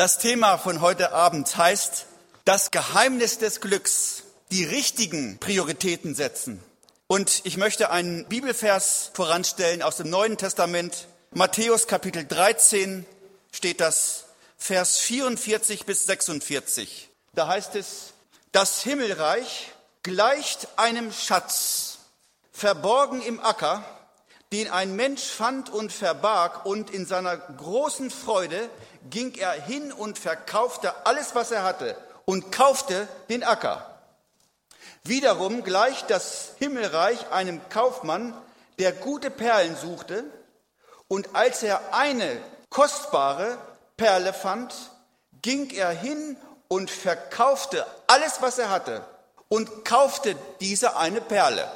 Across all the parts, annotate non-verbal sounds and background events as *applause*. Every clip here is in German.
Das Thema von heute Abend heißt das Geheimnis des Glücks, die richtigen Prioritäten setzen. Und ich möchte einen Bibelvers voranstellen aus dem Neuen Testament. Matthäus Kapitel 13 steht das, Vers 44 bis 46. Da heißt es, das Himmelreich gleicht einem Schatz, verborgen im Acker, den ein Mensch fand und verbarg, und in seiner großen Freude ging er hin und verkaufte alles, was er hatte, und kaufte den Acker. Wiederum gleicht das Himmelreich einem Kaufmann, der gute Perlen suchte, und als er eine kostbare Perle fand, ging er hin und verkaufte alles, was er hatte, und kaufte diese eine Perle.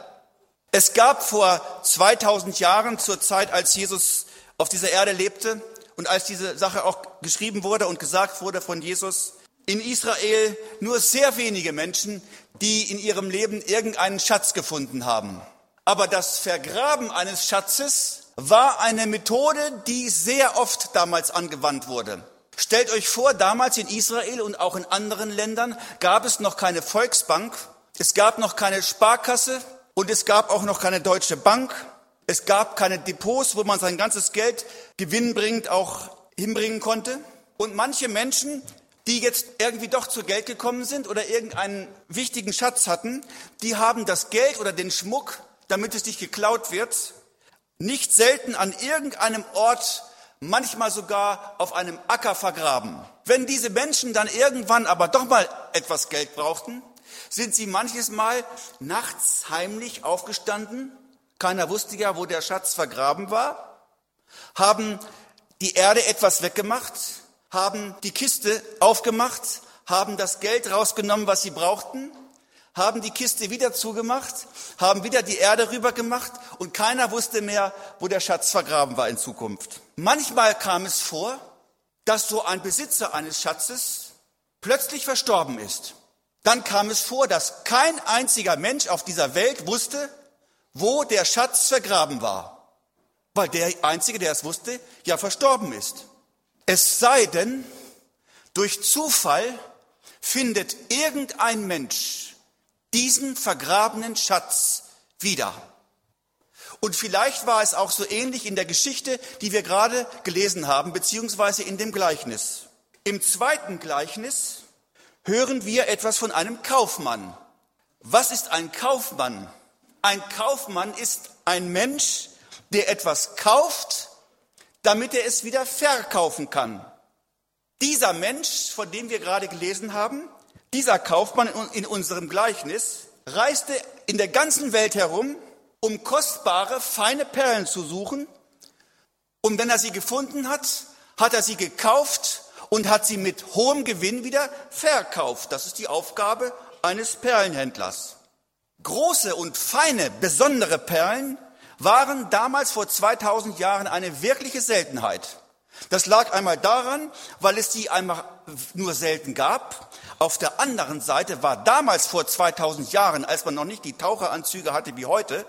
Es gab vor 2000 Jahren, zur Zeit, als Jesus auf dieser Erde lebte und als diese Sache auch geschrieben wurde und gesagt wurde von Jesus, in Israel nur sehr wenige Menschen, die in ihrem Leben irgendeinen Schatz gefunden haben. Aber das Vergraben eines Schatzes war eine Methode, die sehr oft damals angewandt wurde. Stellt euch vor, damals in Israel und auch in anderen Ländern gab es noch keine Volksbank, es gab noch keine Sparkasse, und es gab auch noch keine Deutsche Bank. Es gab keine Depots, wo man sein ganzes Geld gewinnbringend auch hinbringen konnte. Und manche Menschen, die jetzt irgendwie doch zu Geld gekommen sind oder irgendeinen wichtigen Schatz hatten, die haben das Geld oder den Schmuck, damit es nicht geklaut wird, nicht selten an irgendeinem Ort, manchmal sogar auf einem Acker vergraben. Wenn diese Menschen dann irgendwann aber doch mal etwas Geld brauchten, sind sie manches Mal nachts heimlich aufgestanden, keiner wusste ja, wo der Schatz vergraben war, haben die Erde etwas weggemacht, haben die Kiste aufgemacht, haben das Geld rausgenommen, was sie brauchten, haben die Kiste wieder zugemacht, haben wieder die Erde rübergemacht? Und keiner wusste mehr, wo der Schatz vergraben war in Zukunft. Manchmal kam es vor, dass so ein Besitzer eines Schatzes plötzlich verstorben ist. Dann kam es vor, dass kein einziger Mensch auf dieser Welt wusste, wo der Schatz vergraben war, weil der Einzige, der es wusste, ja verstorben ist. Es sei denn, durch Zufall findet irgendein Mensch diesen vergrabenen Schatz wieder. Und vielleicht war es auch so ähnlich in der Geschichte, die wir gerade gelesen haben, beziehungsweise in dem Gleichnis. Im zweiten Gleichnis hören wir etwas von einem Kaufmann. Was ist ein Kaufmann? Ein Kaufmann ist ein Mensch, der etwas kauft, damit er es wieder verkaufen kann. Dieser Mensch, von dem wir gerade gelesen haben, dieser Kaufmann in unserem Gleichnis, reiste in der ganzen Welt herum, um kostbare, feine Perlen zu suchen. Und wenn er sie gefunden hat, hat er sie gekauft und hat sie mit hohem Gewinn wieder verkauft. Das ist die Aufgabe eines Perlenhändlers. Große und feine, besondere Perlen waren damals vor 2000 Jahren eine wirkliche Seltenheit. Das lag einmal daran, weil es die einmal nur selten gab. Auf der anderen Seite war damals vor 2000 Jahren, als man noch nicht die Taucheranzüge hatte wie heute,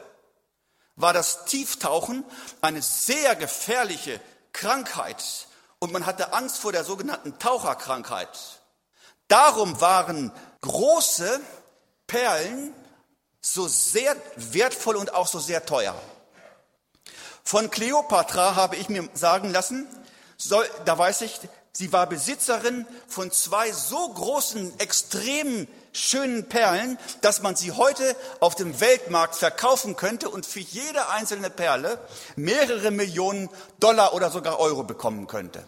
war das Tieftauchen eine sehr gefährliche Krankheit und man hatte Angst vor der sogenannten Taucherkrankheit. Darum waren große Perlen so sehr wertvoll und auch so sehr teuer. Von Kleopatra habe ich mir sagen lassen, soll, da weiß ich, sie war Besitzerin von zwei so großen, extremen schönen Perlen, dass man sie heute auf dem Weltmarkt verkaufen könnte und für jede einzelne Perle mehrere Millionen Dollar oder sogar Euro bekommen könnte.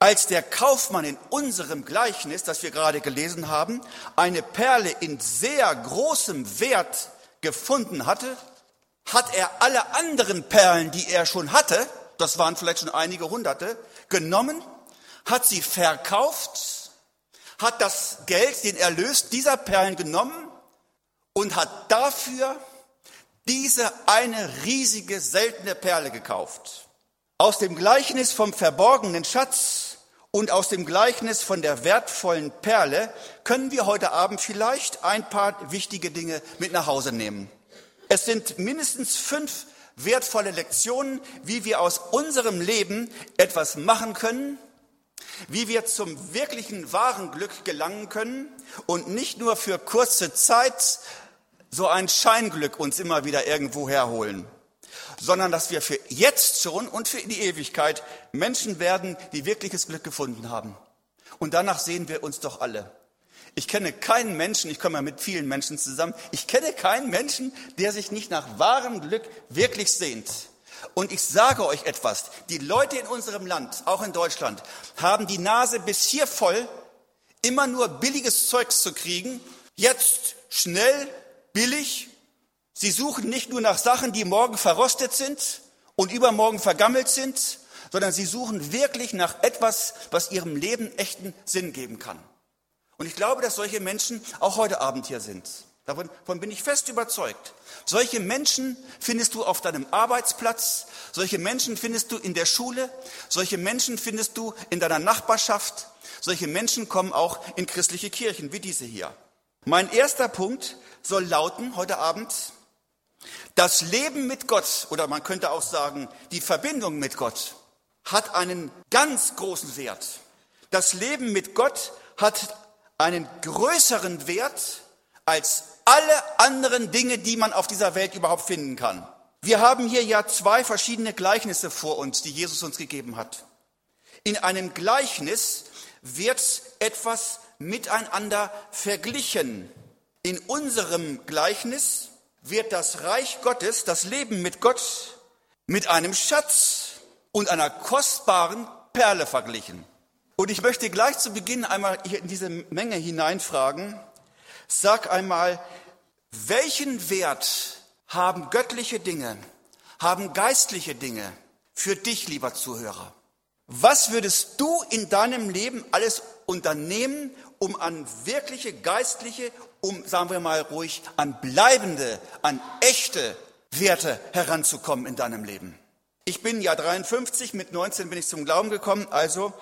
Als der Kaufmann in unserem Gleichnis, das wir gerade gelesen haben, eine Perle in sehr großem Wert gefunden hatte, hat er alle anderen Perlen, die er schon hatte, das waren vielleicht schon einige hunderte, genommen, hat sie verkauft hat das Geld, den Erlös dieser Perlen genommen und hat dafür diese eine riesige, seltene Perle gekauft. Aus dem Gleichnis vom verborgenen Schatz und aus dem Gleichnis von der wertvollen Perle können wir heute Abend vielleicht ein paar wichtige Dinge mit nach Hause nehmen. Es sind mindestens fünf wertvolle Lektionen, wie wir aus unserem Leben etwas machen können, wie wir zum wirklichen wahren Glück gelangen können und nicht nur für kurze Zeit so ein Scheinglück uns immer wieder irgendwo herholen, sondern dass wir für jetzt schon und für die Ewigkeit Menschen werden, die wirkliches Glück gefunden haben. Und danach sehen wir uns doch alle. Ich kenne keinen Menschen, ich komme ja mit vielen Menschen zusammen, ich kenne keinen Menschen, der sich nicht nach wahrem Glück wirklich sehnt. Und ich sage euch etwas, die Leute in unserem Land, auch in Deutschland, haben die Nase bis hier voll, immer nur billiges Zeugs zu kriegen, jetzt schnell, billig. Sie suchen nicht nur nach Sachen, die morgen verrostet sind und übermorgen vergammelt sind, sondern sie suchen wirklich nach etwas, was ihrem Leben echten Sinn geben kann. Und ich glaube, dass solche Menschen auch heute Abend hier sind. Davon, davon bin ich fest überzeugt. Solche Menschen findest du auf deinem Arbeitsplatz, solche Menschen findest du in der Schule, solche Menschen findest du in deiner Nachbarschaft, solche Menschen kommen auch in christliche Kirchen wie diese hier. Mein erster Punkt soll lauten heute Abend, das Leben mit Gott, oder man könnte auch sagen, die Verbindung mit Gott, hat einen ganz großen Wert. Das Leben mit Gott hat einen größeren Wert als alle anderen Dinge, die man auf dieser Welt überhaupt finden kann. Wir haben hier ja zwei verschiedene Gleichnisse vor uns, die Jesus uns gegeben hat. In einem Gleichnis wird etwas miteinander verglichen. In unserem Gleichnis wird das Reich Gottes, das Leben mit Gott, mit einem Schatz und einer kostbaren Perle verglichen. Und ich möchte gleich zu Beginn einmal in diese Menge hineinfragen, Sag einmal, welchen Wert haben göttliche Dinge, haben geistliche Dinge für dich, lieber Zuhörer? Was würdest du in deinem Leben alles unternehmen, um an wirkliche geistliche, um, sagen wir mal ruhig, an bleibende, an echte Werte heranzukommen in deinem Leben? Ich bin ja 53, mit 19 bin ich zum Glauben gekommen, also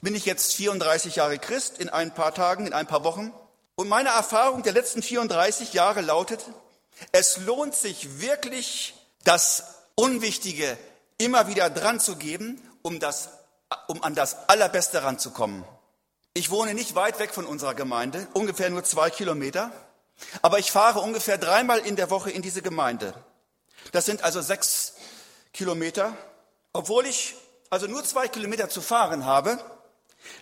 bin ich jetzt 34 Jahre Christ in ein paar Tagen, in ein paar Wochen. Und meine Erfahrung der letzten 34 Jahre lautet, es lohnt sich wirklich, das Unwichtige immer wieder dran zu geben, um, das, um an das Allerbeste ranzukommen. Ich wohne nicht weit weg von unserer Gemeinde, ungefähr nur zwei Kilometer, aber ich fahre ungefähr dreimal in der Woche in diese Gemeinde. Das sind also sechs Kilometer. Obwohl ich also nur zwei Kilometer zu fahren habe,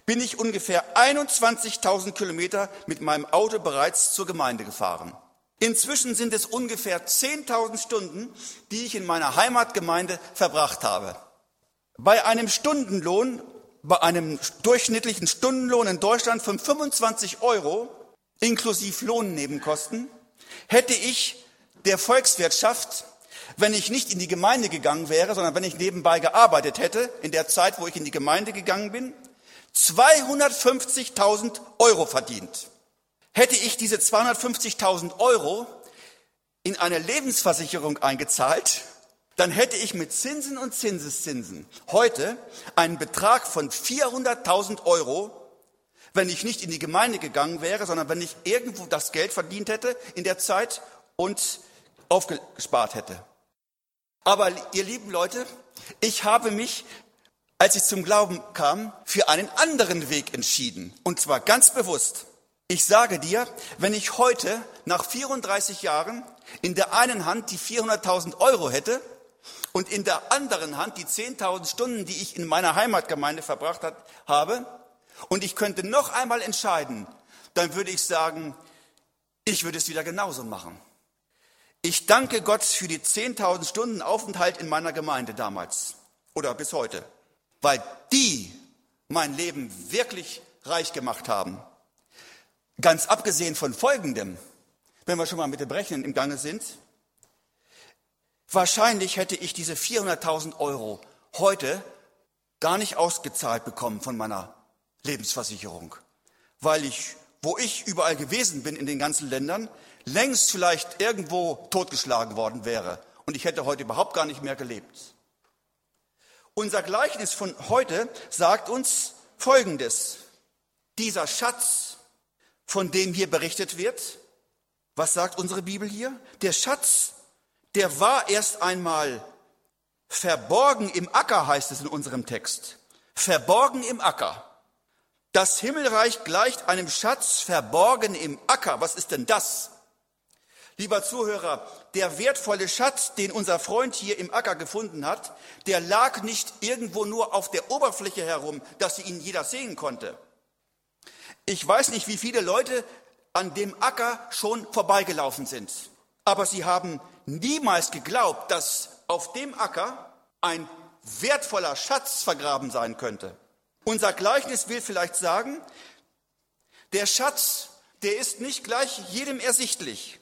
bin ich ungefähr 21.000 Kilometer mit meinem Auto bereits zur Gemeinde gefahren. Inzwischen sind es ungefähr 10.000 Stunden, die ich in meiner Heimatgemeinde verbracht habe. Bei einem Stundenlohn, bei einem durchschnittlichen Stundenlohn in Deutschland von 25 Euro, inklusive Lohnnebenkosten, hätte ich der Volkswirtschaft, wenn ich nicht in die Gemeinde gegangen wäre, sondern wenn ich nebenbei gearbeitet hätte, in der Zeit, wo ich in die Gemeinde gegangen bin, 250.000 Euro verdient. Hätte ich diese 250.000 Euro in eine Lebensversicherung eingezahlt, dann hätte ich mit Zinsen und Zinseszinsen heute einen Betrag von 400.000 Euro, wenn ich nicht in die Gemeinde gegangen wäre, sondern wenn ich irgendwo das Geld verdient hätte in der Zeit und aufgespart hätte. Aber ihr lieben Leute, ich habe mich als ich zum Glauben kam, für einen anderen Weg entschieden. Und zwar ganz bewusst. Ich sage dir, wenn ich heute nach 34 Jahren in der einen Hand die 400.000 Euro hätte und in der anderen Hand die 10.000 Stunden, die ich in meiner Heimatgemeinde verbracht hat, habe, und ich könnte noch einmal entscheiden, dann würde ich sagen, ich würde es wieder genauso machen. Ich danke Gott für die 10.000 Stunden Aufenthalt in meiner Gemeinde damals oder bis heute weil die mein Leben wirklich reich gemacht haben. Ganz abgesehen von Folgendem, wenn wir schon mal mit dem Rechnen im Gange sind, wahrscheinlich hätte ich diese 400.000 Euro heute gar nicht ausgezahlt bekommen von meiner Lebensversicherung, weil ich, wo ich überall gewesen bin in den ganzen Ländern, längst vielleicht irgendwo totgeschlagen worden wäre und ich hätte heute überhaupt gar nicht mehr gelebt. Unser Gleichnis von heute sagt uns Folgendes. Dieser Schatz, von dem hier berichtet wird, was sagt unsere Bibel hier? Der Schatz, der war erst einmal verborgen im Acker, heißt es in unserem Text. Verborgen im Acker. Das Himmelreich gleicht einem Schatz verborgen im Acker. Was ist denn das? Lieber Zuhörer, der wertvolle Schatz, den unser Freund hier im Acker gefunden hat, der lag nicht irgendwo nur auf der Oberfläche herum, dass sie ihn jeder sehen konnte. Ich weiß nicht, wie viele Leute an dem Acker schon vorbeigelaufen sind, aber sie haben niemals geglaubt, dass auf dem Acker ein wertvoller Schatz vergraben sein könnte. Unser Gleichnis will vielleicht sagen, der Schatz, der ist nicht gleich jedem ersichtlich.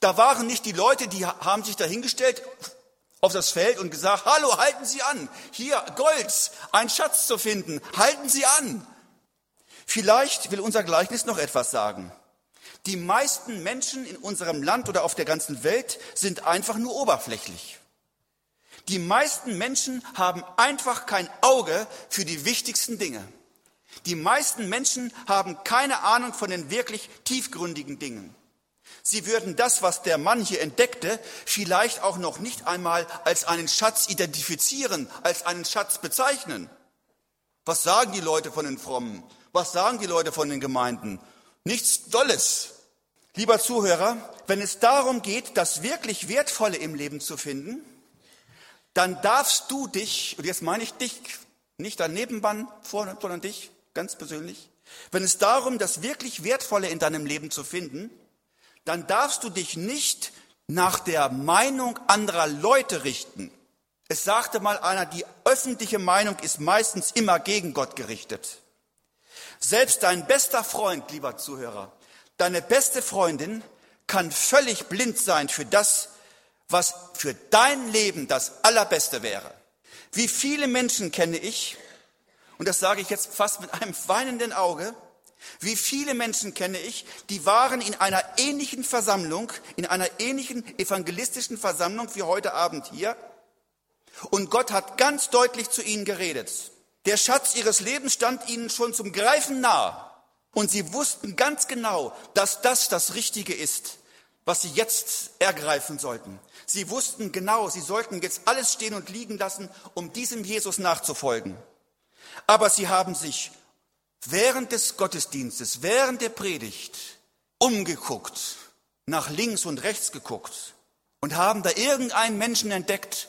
Da waren nicht die Leute, die haben sich dahingestellt auf das Feld und gesagt, hallo, halten Sie an, hier Gold, ein Schatz zu finden, halten Sie an. Vielleicht will unser Gleichnis noch etwas sagen. Die meisten Menschen in unserem Land oder auf der ganzen Welt sind einfach nur oberflächlich. Die meisten Menschen haben einfach kein Auge für die wichtigsten Dinge. Die meisten Menschen haben keine Ahnung von den wirklich tiefgründigen Dingen. Sie würden das, was der Mann hier entdeckte, vielleicht auch noch nicht einmal als einen Schatz identifizieren, als einen Schatz bezeichnen. Was sagen die Leute von den Frommen? Was sagen die Leute von den Gemeinden? Nichts Dolles. Lieber Zuhörer, wenn es darum geht, das wirklich Wertvolle im Leben zu finden, dann darfst du dich, und jetzt meine ich dich, nicht dein Nebenmann, sondern dich ganz persönlich, wenn es darum, das wirklich Wertvolle in deinem Leben zu finden, dann darfst du dich nicht nach der Meinung anderer Leute richten. Es sagte mal einer, die öffentliche Meinung ist meistens immer gegen Gott gerichtet. Selbst dein bester Freund, lieber Zuhörer, deine beste Freundin kann völlig blind sein für das, was für dein Leben das Allerbeste wäre. Wie viele Menschen kenne ich, und das sage ich jetzt fast mit einem weinenden Auge, wie viele Menschen kenne ich, die waren in einer ähnlichen Versammlung, in einer ähnlichen evangelistischen Versammlung wie heute Abend hier. Und Gott hat ganz deutlich zu ihnen geredet. Der Schatz ihres Lebens stand ihnen schon zum Greifen nah. Und sie wussten ganz genau, dass das das Richtige ist, was sie jetzt ergreifen sollten. Sie wussten genau, sie sollten jetzt alles stehen und liegen lassen, um diesem Jesus nachzufolgen. Aber sie haben sich während des Gottesdienstes, während der Predigt umgeguckt, nach links und rechts geguckt und haben da irgendeinen Menschen entdeckt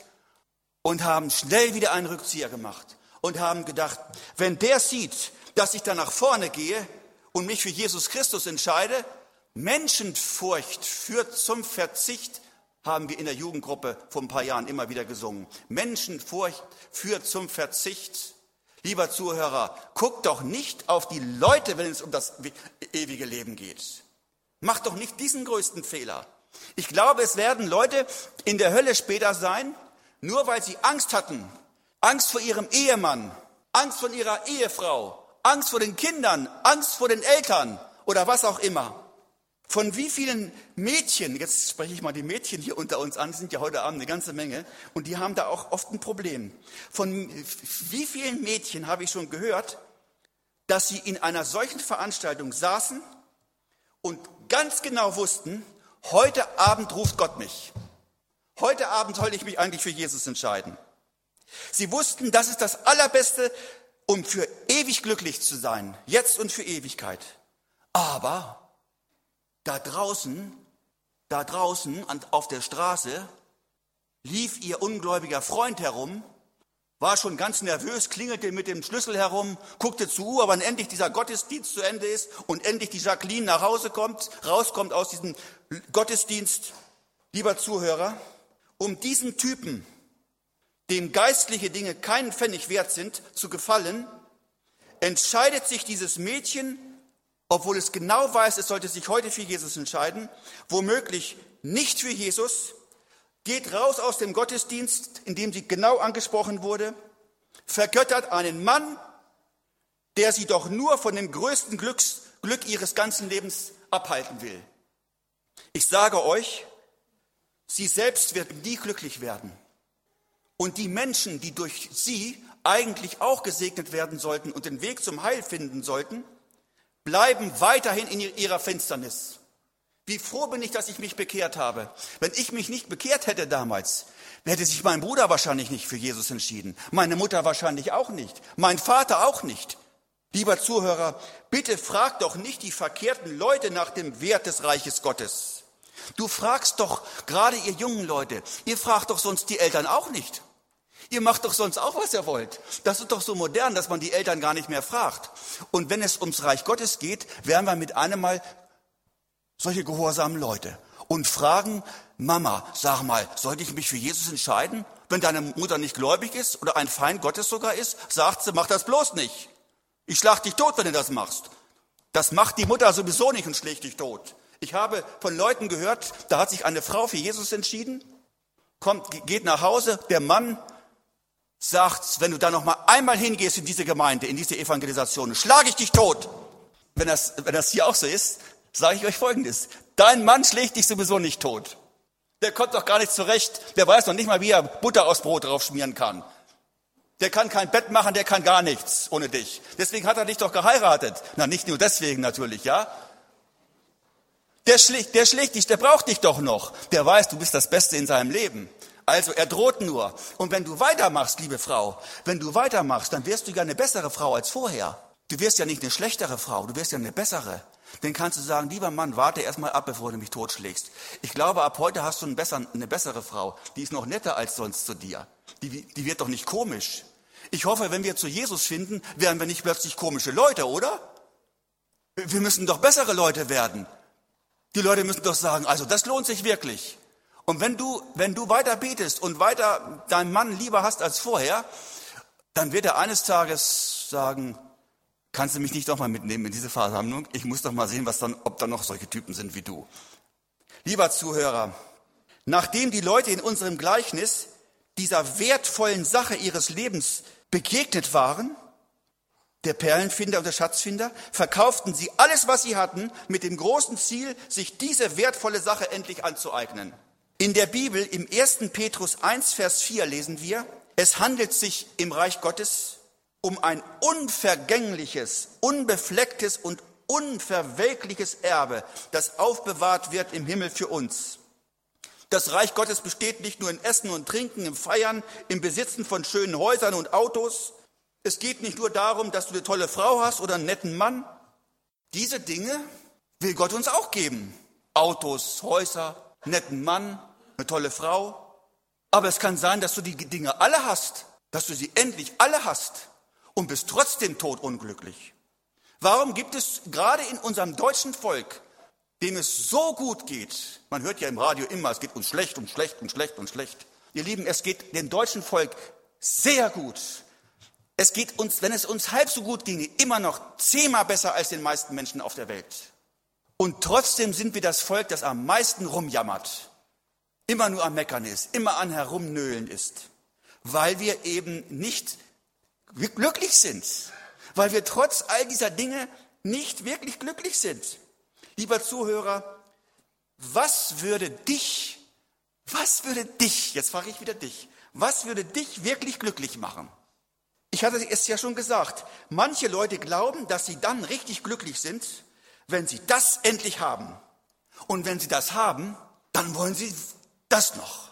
und haben schnell wieder einen Rückzieher gemacht und haben gedacht, wenn der sieht, dass ich da nach vorne gehe und mich für Jesus Christus entscheide, Menschenfurcht führt zum Verzicht, haben wir in der Jugendgruppe vor ein paar Jahren immer wieder gesungen. Menschenfurcht führt zum Verzicht. Lieber Zuhörer, guck doch nicht auf die Leute, wenn es um das ewige Leben geht. Mach doch nicht diesen größten Fehler. Ich glaube, es werden Leute in der Hölle später sein, nur weil sie Angst hatten. Angst vor ihrem Ehemann, Angst vor ihrer Ehefrau, Angst vor den Kindern, Angst vor den Eltern oder was auch immer. Von wie vielen Mädchen, jetzt spreche ich mal die Mädchen hier unter uns an, sind ja heute Abend eine ganze Menge, und die haben da auch oft ein Problem. Von wie vielen Mädchen habe ich schon gehört, dass sie in einer solchen Veranstaltung saßen und ganz genau wussten, heute Abend ruft Gott mich. Heute Abend soll ich mich eigentlich für Jesus entscheiden. Sie wussten, das ist das Allerbeste, um für ewig glücklich zu sein, jetzt und für Ewigkeit. Aber da draußen, da draußen auf der Straße lief ihr ungläubiger Freund herum, war schon ganz nervös, klingelte mit dem Schlüssel herum, guckte zu, aber wenn endlich dieser Gottesdienst zu Ende ist und endlich die Jacqueline nach Hause kommt, rauskommt aus diesem Gottesdienst, lieber Zuhörer, um diesen Typen, dem geistliche Dinge keinen Pfennig wert sind, zu gefallen, entscheidet sich dieses Mädchen obwohl es genau weiß, es sollte sich heute für Jesus entscheiden, womöglich nicht für Jesus, geht raus aus dem Gottesdienst, in dem sie genau angesprochen wurde, vergöttert einen Mann, der sie doch nur von dem größten Glücks, Glück ihres ganzen Lebens abhalten will. Ich sage euch, sie selbst wird nie glücklich werden. Und die Menschen, die durch sie eigentlich auch gesegnet werden sollten und den Weg zum Heil finden sollten, bleiben weiterhin in ihrer Finsternis. Wie froh bin ich, dass ich mich bekehrt habe. Wenn ich mich nicht bekehrt hätte damals, hätte sich mein Bruder wahrscheinlich nicht für Jesus entschieden, meine Mutter wahrscheinlich auch nicht, mein Vater auch nicht. Lieber Zuhörer, bitte frag doch nicht die verkehrten Leute nach dem Wert des Reiches Gottes. Du fragst doch, gerade ihr jungen Leute, ihr fragt doch sonst die Eltern auch nicht. Ihr macht doch sonst auch, was ihr wollt. Das ist doch so modern, dass man die Eltern gar nicht mehr fragt. Und wenn es ums Reich Gottes geht, wären wir mit einem Mal solche gehorsamen Leute und fragen, Mama, sag mal, sollte ich mich für Jesus entscheiden? Wenn deine Mutter nicht gläubig ist oder ein Feind Gottes sogar ist, sagt sie, mach das bloß nicht. Ich schlag dich tot, wenn du das machst. Das macht die Mutter sowieso nicht und schlägt dich tot. Ich habe von Leuten gehört, da hat sich eine Frau für Jesus entschieden, kommt, geht nach Hause, der Mann sagt, wenn du da noch mal einmal hingehst in diese Gemeinde, in diese Evangelisation, schlage ich dich tot. Wenn das, wenn das hier auch so ist, sage ich euch Folgendes. Dein Mann schlägt dich sowieso nicht tot. Der kommt doch gar nicht zurecht. Der weiß noch nicht mal, wie er Butter aus Brot drauf schmieren kann. Der kann kein Bett machen, der kann gar nichts ohne dich. Deswegen hat er dich doch geheiratet. Na, nicht nur deswegen natürlich, ja. Der schlägt, der schlägt dich, der braucht dich doch noch. Der weiß, du bist das Beste in seinem Leben. Also er droht nur. Und wenn du weitermachst, liebe Frau, wenn du weitermachst, dann wirst du ja eine bessere Frau als vorher. Du wirst ja nicht eine schlechtere Frau, du wirst ja eine bessere. Dann kannst du sagen, lieber Mann, warte erst mal ab, bevor du mich totschlägst. Ich glaube, ab heute hast du eine bessere Frau. Die ist noch netter als sonst zu dir. Die, die wird doch nicht komisch. Ich hoffe, wenn wir zu Jesus finden, werden wir nicht plötzlich komische Leute, oder? Wir müssen doch bessere Leute werden. Die Leute müssen doch sagen, also das lohnt sich wirklich. Und wenn du, wenn du weiter betest und weiter deinen Mann lieber hast als vorher, dann wird er eines Tages sagen, kannst du mich nicht doch mal mitnehmen in diese Versammlung? Ich muss doch mal sehen, was dann, ob da noch solche Typen sind wie du. Lieber Zuhörer, nachdem die Leute in unserem Gleichnis dieser wertvollen Sache ihres Lebens begegnet waren, der Perlenfinder und der Schatzfinder, verkauften sie alles, was sie hatten, mit dem großen Ziel, sich diese wertvolle Sache endlich anzueignen. In der Bibel im 1. Petrus 1, Vers 4 lesen wir, es handelt sich im Reich Gottes um ein unvergängliches, unbeflecktes und unverwelkliches Erbe, das aufbewahrt wird im Himmel für uns. Das Reich Gottes besteht nicht nur in Essen und Trinken, im Feiern, im Besitzen von schönen Häusern und Autos. Es geht nicht nur darum, dass du eine tolle Frau hast oder einen netten Mann. Diese Dinge will Gott uns auch geben. Autos, Häuser, netten Mann, eine tolle Frau. Aber es kann sein, dass du die Dinge alle hast, dass du sie endlich alle hast und bist trotzdem todunglücklich. Warum gibt es gerade in unserem deutschen Volk, dem es so gut geht, man hört ja im Radio immer, es geht uns schlecht und schlecht und schlecht und schlecht. Ihr Lieben, es geht dem deutschen Volk sehr gut. Es geht uns, wenn es uns halb so gut ginge, immer noch zehnmal besser als den meisten Menschen auf der Welt. Und trotzdem sind wir das Volk, das am meisten rumjammert immer nur am Meckern ist, immer an Herumnöhlen ist, weil wir eben nicht glücklich sind, weil wir trotz all dieser Dinge nicht wirklich glücklich sind. Lieber Zuhörer, was würde dich, was würde dich, jetzt frage ich wieder dich, was würde dich wirklich glücklich machen? Ich hatte es ja schon gesagt, manche Leute glauben, dass sie dann richtig glücklich sind, wenn sie das endlich haben. Und wenn sie das haben, dann wollen sie das noch.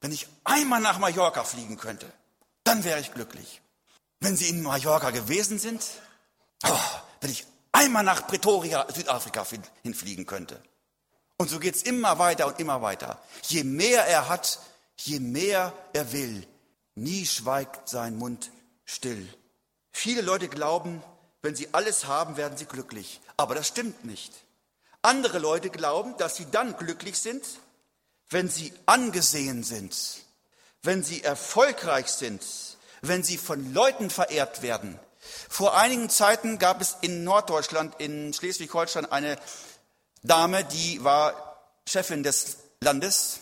Wenn ich einmal nach Mallorca fliegen könnte, dann wäre ich glücklich. Wenn Sie in Mallorca gewesen sind, oh, wenn ich einmal nach Pretoria, Südafrika hinfliegen könnte. Und so geht's immer weiter und immer weiter. Je mehr er hat, je mehr er will. Nie schweigt sein Mund still. Viele Leute glauben, wenn sie alles haben, werden sie glücklich. Aber das stimmt nicht. Andere Leute glauben, dass sie dann glücklich sind, wenn sie angesehen sind, wenn sie erfolgreich sind, wenn sie von Leuten verehrt werden. Vor einigen Zeiten gab es in Norddeutschland, in Schleswig-Holstein, eine Dame, die war Chefin des Landes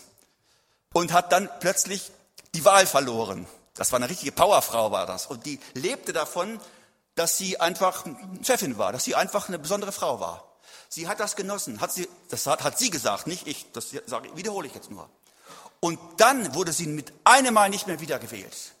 und hat dann plötzlich die Wahl verloren. Das war eine richtige Powerfrau, war das. Und die lebte davon, dass sie einfach Chefin war, dass sie einfach eine besondere Frau war. Sie hat das genossen, hat sie, das hat, hat sie gesagt, nicht ich, das sage, wiederhole ich jetzt nur. Und dann wurde sie mit einem Mal nicht mehr wiedergewählt.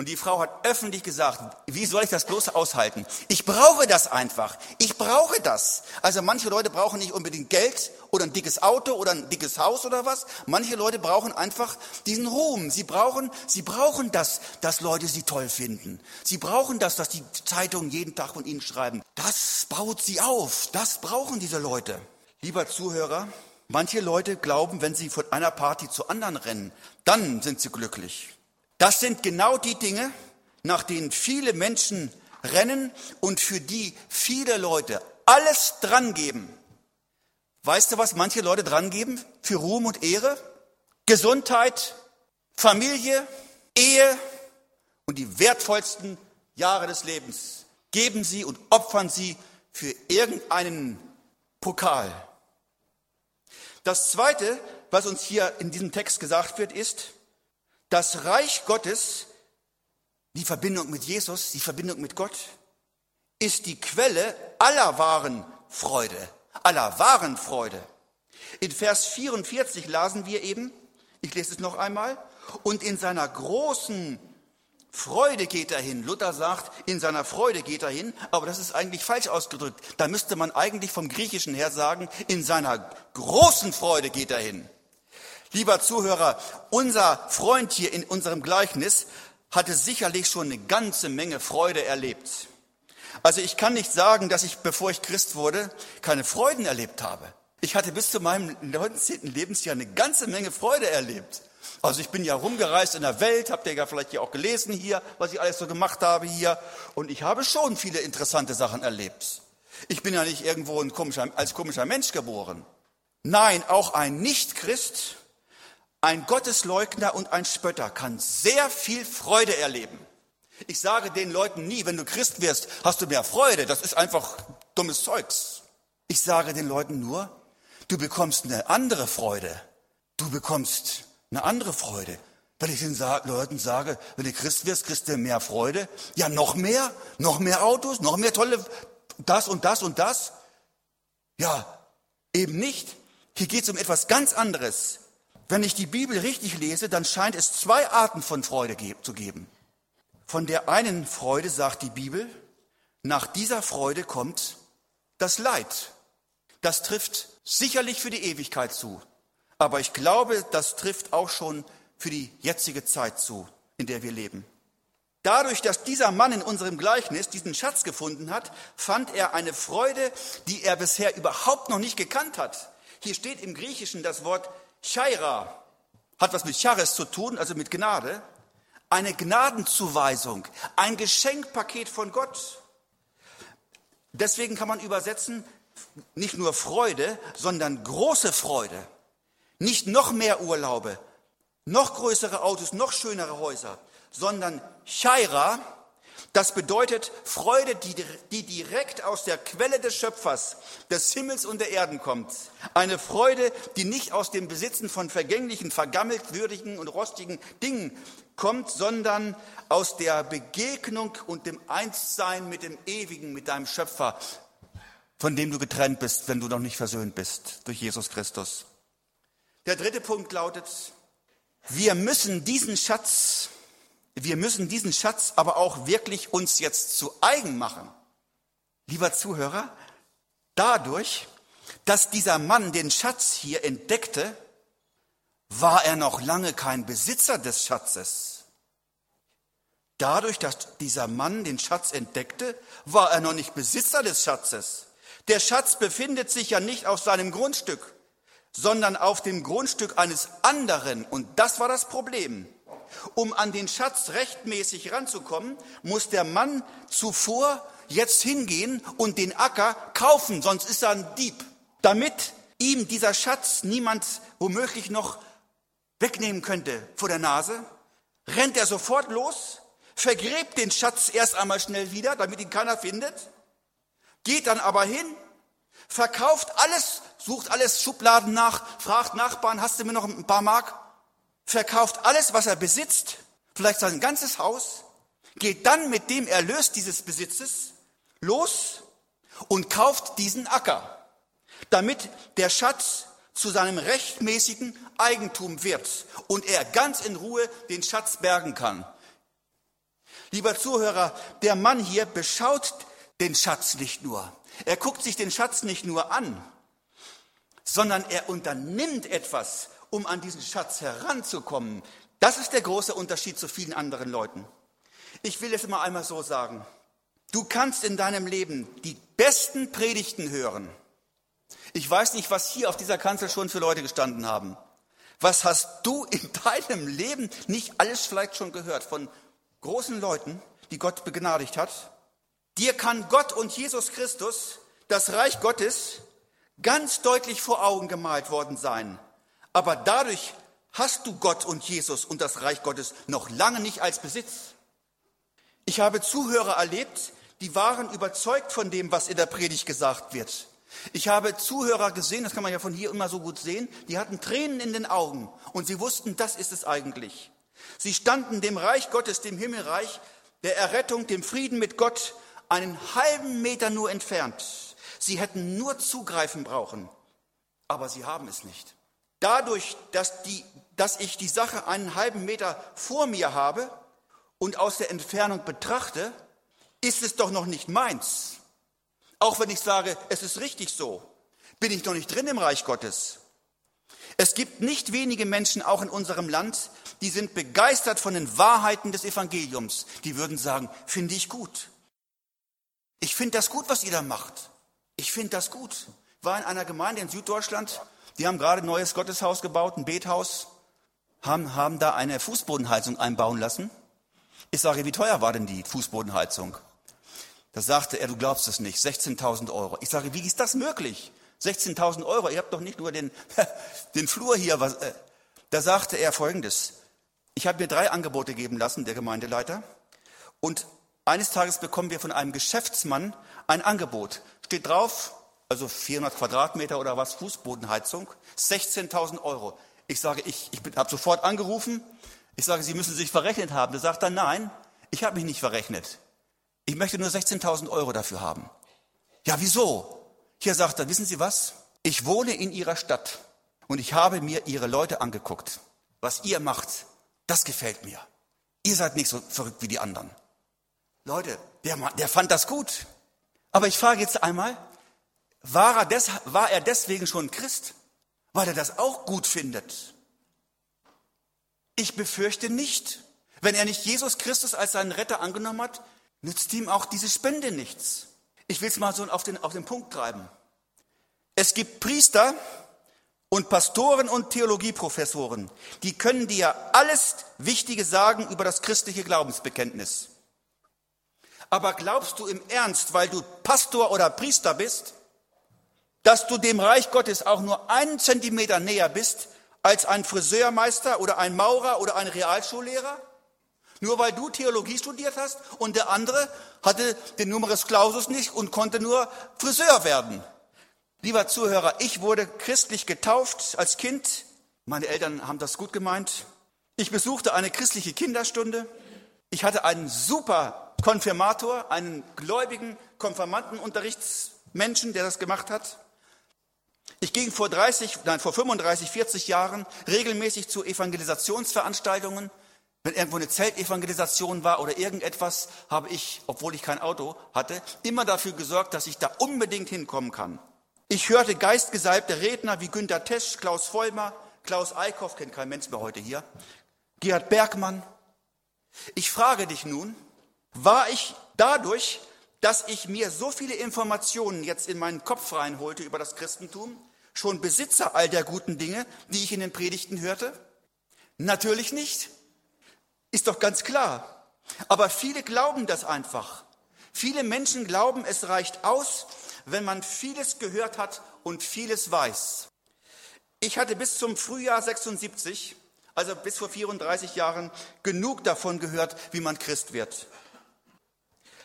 Und die Frau hat öffentlich gesagt, wie soll ich das bloß aushalten? Ich brauche das einfach. Ich brauche das. Also manche Leute brauchen nicht unbedingt Geld oder ein dickes Auto oder ein dickes Haus oder was. Manche Leute brauchen einfach diesen Ruhm. Sie brauchen, sie brauchen das, dass Leute sie toll finden. Sie brauchen das, dass die Zeitungen jeden Tag von ihnen schreiben. Das baut sie auf. Das brauchen diese Leute. Lieber Zuhörer, manche Leute glauben, wenn sie von einer Party zur anderen rennen, dann sind sie glücklich. Das sind genau die Dinge, nach denen viele Menschen rennen und für die viele Leute alles drangeben. Weißt du, was manche Leute drangeben für Ruhm und Ehre? Gesundheit, Familie, Ehe und die wertvollsten Jahre des Lebens geben sie und opfern sie für irgendeinen Pokal. Das Zweite, was uns hier in diesem Text gesagt wird, ist, das Reich Gottes, die Verbindung mit Jesus, die Verbindung mit Gott, ist die Quelle aller wahren Freude, aller wahren Freude. In Vers 44 lasen wir eben, ich lese es noch einmal, und in seiner großen Freude geht er hin. Luther sagt, in seiner Freude geht er hin, aber das ist eigentlich falsch ausgedrückt. Da müsste man eigentlich vom Griechischen her sagen, in seiner großen Freude geht er hin. Lieber Zuhörer, unser Freund hier in unserem Gleichnis hatte sicherlich schon eine ganze Menge Freude erlebt. Also ich kann nicht sagen, dass ich, bevor ich Christ wurde, keine Freuden erlebt habe. Ich hatte bis zu meinem 19. Lebensjahr eine ganze Menge Freude erlebt. Also ich bin ja rumgereist in der Welt, habt ihr ja vielleicht ja auch gelesen hier, was ich alles so gemacht habe hier. Und ich habe schon viele interessante Sachen erlebt. Ich bin ja nicht irgendwo komischer, als komischer Mensch geboren. Nein, auch ein Nicht-Christ ein Gottesleugner und ein Spötter kann sehr viel Freude erleben. Ich sage den Leuten nie, wenn du Christ wirst, hast du mehr Freude. Das ist einfach dummes Zeugs. Ich sage den Leuten nur, du bekommst eine andere Freude. Du bekommst eine andere Freude. Wenn ich den Leuten sage, wenn du Christ wirst, kriegst du mehr Freude. Ja, noch mehr, noch mehr Autos, noch mehr tolle, das und das und das. Ja, eben nicht. Hier geht es um etwas ganz anderes. Wenn ich die Bibel richtig lese, dann scheint es zwei Arten von Freude zu geben. Von der einen Freude sagt die Bibel, nach dieser Freude kommt das Leid. Das trifft sicherlich für die Ewigkeit zu. Aber ich glaube, das trifft auch schon für die jetzige Zeit zu, in der wir leben. Dadurch, dass dieser Mann in unserem Gleichnis diesen Schatz gefunden hat, fand er eine Freude, die er bisher überhaupt noch nicht gekannt hat. Hier steht im Griechischen das Wort Chaira hat was mit Charis zu tun, also mit Gnade. Eine Gnadenzuweisung, ein Geschenkpaket von Gott. Deswegen kann man übersetzen, nicht nur Freude, sondern große Freude. Nicht noch mehr Urlaube, noch größere Autos, noch schönere Häuser, sondern Chaira, das bedeutet Freude, die, die direkt aus der Quelle des Schöpfers, des Himmels und der Erden kommt. Eine Freude, die nicht aus dem Besitzen von vergänglichen, vergammelt, würdigen und rostigen Dingen kommt, sondern aus der Begegnung und dem Einssein mit dem Ewigen, mit deinem Schöpfer, von dem du getrennt bist, wenn du noch nicht versöhnt bist durch Jesus Christus. Der dritte Punkt lautet, wir müssen diesen Schatz wir müssen diesen Schatz aber auch wirklich uns jetzt zu eigen machen. Lieber Zuhörer, dadurch, dass dieser Mann den Schatz hier entdeckte, war er noch lange kein Besitzer des Schatzes. Dadurch, dass dieser Mann den Schatz entdeckte, war er noch nicht Besitzer des Schatzes. Der Schatz befindet sich ja nicht auf seinem Grundstück, sondern auf dem Grundstück eines anderen. Und das war das Problem. Um an den Schatz rechtmäßig ranzukommen, muss der Mann zuvor jetzt hingehen und den Acker kaufen, sonst ist er ein Dieb. Damit ihm dieser Schatz niemand womöglich noch wegnehmen könnte vor der Nase, rennt er sofort los, vergräbt den Schatz erst einmal schnell wieder, damit ihn keiner findet, geht dann aber hin, verkauft alles, sucht alles Schubladen nach, fragt Nachbarn, hast du mir noch ein paar Mark? Verkauft alles, was er besitzt, vielleicht sein ganzes Haus, geht dann mit dem Erlös dieses Besitzes los und kauft diesen Acker, damit der Schatz zu seinem rechtmäßigen Eigentum wird und er ganz in Ruhe den Schatz bergen kann. Lieber Zuhörer, der Mann hier beschaut den Schatz nicht nur. Er guckt sich den Schatz nicht nur an, sondern er unternimmt etwas, um an diesen Schatz heranzukommen. Das ist der große Unterschied zu vielen anderen Leuten. Ich will es mal einmal so sagen. Du kannst in deinem Leben die besten Predigten hören. Ich weiß nicht, was hier auf dieser Kanzel schon für Leute gestanden haben. Was hast du in *laughs* deinem Leben nicht alles vielleicht schon gehört von großen Leuten, die Gott begnadigt hat? Dir kann Gott und Jesus Christus, das Reich Gottes, ganz deutlich vor Augen gemalt worden sein. Aber dadurch hast du Gott und Jesus und das Reich Gottes noch lange nicht als Besitz. Ich habe Zuhörer erlebt, die waren überzeugt von dem, was in der Predigt gesagt wird. Ich habe Zuhörer gesehen, das kann man ja von hier immer so gut sehen, die hatten Tränen in den Augen und sie wussten, das ist es eigentlich. Sie standen dem Reich Gottes, dem Himmelreich, der Errettung, dem Frieden mit Gott einen halben Meter nur entfernt. Sie hätten nur zugreifen brauchen, aber sie haben es nicht. Dadurch, dass, die, dass ich die Sache einen halben Meter vor mir habe und aus der Entfernung betrachte, ist es doch noch nicht meins. Auch wenn ich sage, es ist richtig so, bin ich noch nicht drin im Reich Gottes. Es gibt nicht wenige Menschen, auch in unserem Land, die sind begeistert von den Wahrheiten des Evangeliums. Die würden sagen, finde ich gut. Ich finde das gut, was ihr da macht. Ich finde das gut. War in einer Gemeinde in Süddeutschland, die haben gerade ein neues Gotteshaus gebaut, ein Bethaus, haben, haben da eine Fußbodenheizung einbauen lassen. Ich sage, wie teuer war denn die Fußbodenheizung? Da sagte er, du glaubst es nicht, 16.000 Euro. Ich sage, wie ist das möglich? 16.000 Euro, ihr habt doch nicht nur den, *laughs* den Flur hier. Was, äh. Da sagte er Folgendes. Ich habe mir drei Angebote geben lassen, der Gemeindeleiter. Und eines Tages bekommen wir von einem Geschäftsmann ein Angebot. Steht drauf, also 400 Quadratmeter oder was, Fußbodenheizung, 16.000 Euro. Ich sage, ich, ich habe sofort angerufen. Ich sage, Sie müssen sich verrechnet haben. Da sagt er, nein, ich habe mich nicht verrechnet. Ich möchte nur 16.000 Euro dafür haben. Ja, wieso? Hier sagt er, wissen Sie was? Ich wohne in Ihrer Stadt und ich habe mir Ihre Leute angeguckt. Was ihr macht, das gefällt mir. Ihr seid nicht so verrückt wie die anderen. Leute, der, der fand das gut. Aber ich frage jetzt einmal, war er, des, war er deswegen schon Christ? Weil er das auch gut findet? Ich befürchte nicht. Wenn er nicht Jesus Christus als seinen Retter angenommen hat, nützt ihm auch diese Spende nichts. Ich will es mal so auf den, auf den Punkt treiben. Es gibt Priester und Pastoren und Theologieprofessoren, die können dir alles Wichtige sagen über das christliche Glaubensbekenntnis. Aber glaubst du im Ernst, weil du Pastor oder Priester bist, dass du dem Reich Gottes auch nur einen Zentimeter näher bist als ein Friseurmeister oder ein Maurer oder ein Realschullehrer? Nur weil du Theologie studiert hast und der andere hatte den Numerus Clausus nicht und konnte nur Friseur werden. Lieber Zuhörer, ich wurde christlich getauft als Kind. Meine Eltern haben das gut gemeint. Ich besuchte eine christliche Kinderstunde. Ich hatte einen super Konfirmator, einen gläubigen Konfirmandenunterrichtsmenschen, der das gemacht hat. Ich ging vor 30, nein, vor 35, 40 Jahren regelmäßig zu Evangelisationsveranstaltungen wenn irgendwo eine Zeltevangelisation war oder irgendetwas, habe ich, obwohl ich kein Auto hatte, immer dafür gesorgt, dass ich da unbedingt hinkommen kann. Ich hörte geistgesalbte Redner wie Günter Tesch, Klaus Vollmer, Klaus Eickhoff, kennt kein Mensch mehr heute hier, Gerhard Bergmann. Ich frage dich nun, war ich dadurch, dass ich mir so viele Informationen jetzt in meinen Kopf reinholte über das Christentum, schon Besitzer all der guten Dinge, die ich in den Predigten hörte? Natürlich nicht. Ist doch ganz klar. Aber viele glauben das einfach. Viele Menschen glauben, es reicht aus, wenn man vieles gehört hat und vieles weiß. Ich hatte bis zum Frühjahr 76, also bis vor 34 Jahren, genug davon gehört, wie man Christ wird.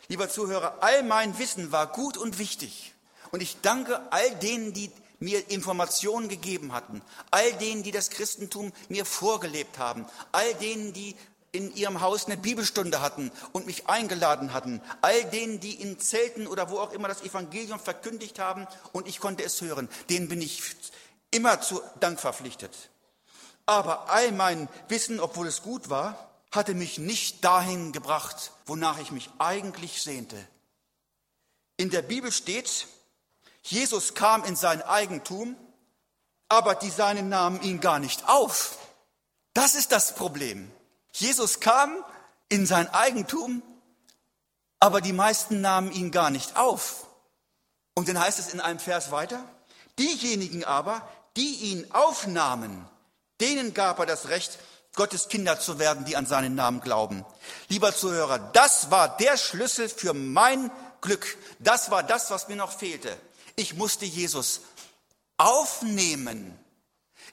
Lieber Zuhörer, all mein Wissen war gut und wichtig. Und ich danke all denen, die mir Informationen gegeben hatten, all denen, die das Christentum mir vorgelebt haben, all denen, die in ihrem Haus eine Bibelstunde hatten und mich eingeladen hatten, all denen, die in Zelten oder wo auch immer das Evangelium verkündigt haben und ich konnte es hören, denen bin ich immer zu Dank verpflichtet. Aber all mein Wissen, obwohl es gut war, hatte mich nicht dahin gebracht, wonach ich mich eigentlich sehnte. In der Bibel steht, Jesus kam in sein Eigentum, aber die Seinen nahmen ihn gar nicht auf. Das ist das Problem. Jesus kam in sein Eigentum, aber die meisten nahmen ihn gar nicht auf. Und dann heißt es in einem Vers weiter, diejenigen aber, die ihn aufnahmen, denen gab er das Recht, Gottes Kinder zu werden, die an seinen Namen glauben. Lieber Zuhörer, das war der Schlüssel für mein Glück. Das war das, was mir noch fehlte. Ich musste Jesus aufnehmen.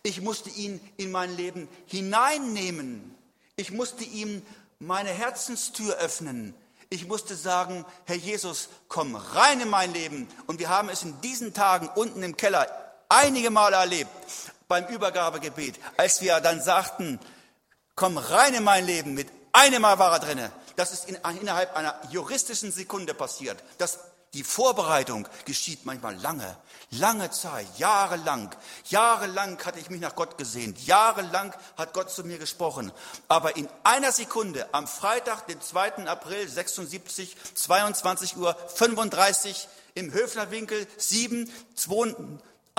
Ich musste ihn in mein Leben hineinnehmen. Ich musste ihm meine Herzenstür öffnen. Ich musste sagen, Herr Jesus, komm rein in mein Leben. Und wir haben es in diesen Tagen unten im Keller einige Male erlebt beim Übergabegebet, als wir dann sagten, komm rein in mein Leben. Mit einem Mal war er drinne. Das ist in, innerhalb einer juristischen Sekunde passiert. Das, die Vorbereitung geschieht manchmal lange, lange Zeit, jahrelang. Jahrelang hatte ich mich nach Gott gesehnt. Jahrelang hat Gott zu mir gesprochen. Aber in einer Sekunde, am Freitag, den 2. April 76, 22 Uhr 35 im Höfnerwinkel 7, 2,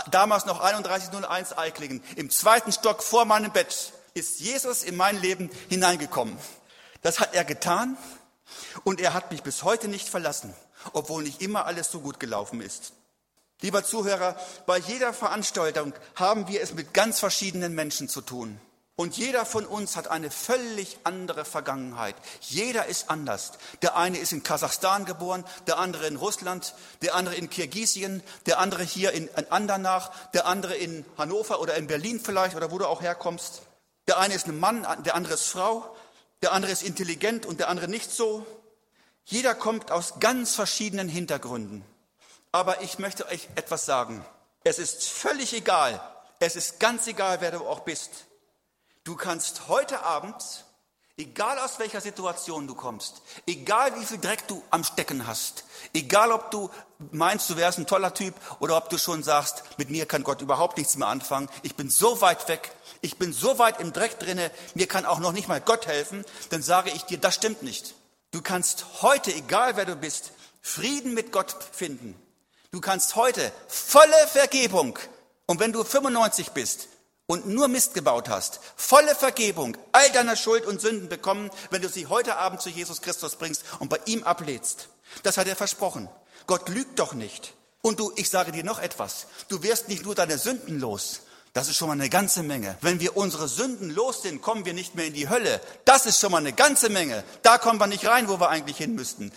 damals noch 3101 Eiklingen, im zweiten Stock vor meinem Bett, ist Jesus in mein Leben hineingekommen. Das hat er getan und er hat mich bis heute nicht verlassen, obwohl nicht immer alles so gut gelaufen ist. Lieber Zuhörer, bei jeder Veranstaltung haben wir es mit ganz verschiedenen Menschen zu tun. Und jeder von uns hat eine völlig andere Vergangenheit. Jeder ist anders. Der eine ist in Kasachstan geboren, der andere in Russland, der andere in Kirgisien, der andere hier in Andernach, der andere in Hannover oder in Berlin vielleicht oder wo du auch herkommst. Der eine ist ein Mann, der andere ist Frau, der andere ist intelligent und der andere nicht so. Jeder kommt aus ganz verschiedenen Hintergründen. Aber ich möchte euch etwas sagen. Es ist völlig egal. Es ist ganz egal, wer du auch bist. Du kannst heute Abend, egal aus welcher Situation du kommst, egal wie viel Dreck du am Stecken hast, egal ob du meinst, du wärst ein toller Typ oder ob du schon sagst, mit mir kann Gott überhaupt nichts mehr anfangen, ich bin so weit weg, ich bin so weit im Dreck drinne, mir kann auch noch nicht mal Gott helfen, dann sage ich dir, das stimmt nicht. Du kannst heute, egal wer du bist, Frieden mit Gott finden. Du kannst heute volle Vergebung. Und wenn du 95 bist und nur Mist gebaut hast, volle Vergebung all deiner Schuld und Sünden bekommen, wenn du sie heute Abend zu Jesus Christus bringst und bei ihm ablädst. Das hat er versprochen. Gott lügt doch nicht. Und du, ich sage dir noch etwas. Du wirst nicht nur deine Sünden los, das ist schon mal eine ganze Menge. Wenn wir unsere Sünden los sind, kommen wir nicht mehr in die Hölle. Das ist schon mal eine ganze Menge. Da kommen wir nicht rein, wo wir eigentlich hin müssten.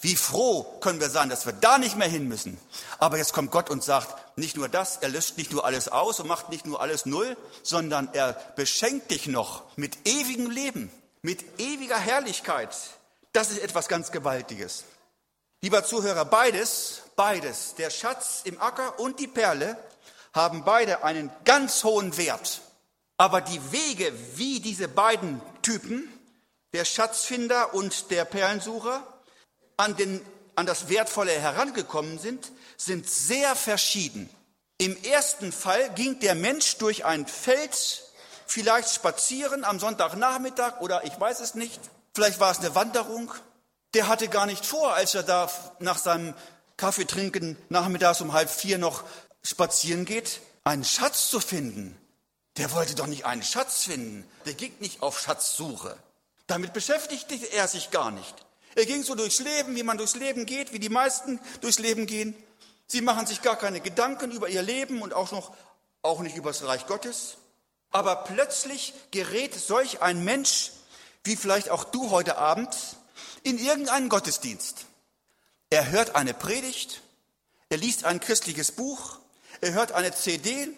Wie froh können wir sein, dass wir da nicht mehr hin müssen. Aber jetzt kommt Gott und sagt, nicht nur das, er löscht nicht nur alles aus und macht nicht nur alles null, sondern er beschenkt dich noch mit ewigem Leben, mit ewiger Herrlichkeit. Das ist etwas ganz Gewaltiges. Lieber Zuhörer, beides, beides, der Schatz im Acker und die Perle, haben beide einen ganz hohen Wert. Aber die Wege, wie diese beiden Typen, der Schatzfinder und der Perlensucher, an, den, an das Wertvolle herangekommen sind, sind sehr verschieden. Im ersten Fall ging der Mensch durch ein Feld, vielleicht spazieren am Sonntagnachmittag oder ich weiß es nicht, vielleicht war es eine Wanderung. Der hatte gar nicht vor, als er da nach seinem Kaffee trinken nachmittags um halb vier noch spazieren geht, einen Schatz zu finden. Der wollte doch nicht einen Schatz finden. Der ging nicht auf Schatzsuche. Damit beschäftigte er sich gar nicht. Er ging so durchs Leben, wie man durchs Leben geht, wie die meisten durchs Leben gehen. Sie machen sich gar keine Gedanken über ihr Leben und auch noch, auch nicht über das Reich Gottes. Aber plötzlich gerät solch ein Mensch, wie vielleicht auch du heute Abend, in irgendeinen Gottesdienst. Er hört eine Predigt, er liest ein christliches Buch, er hört eine CD,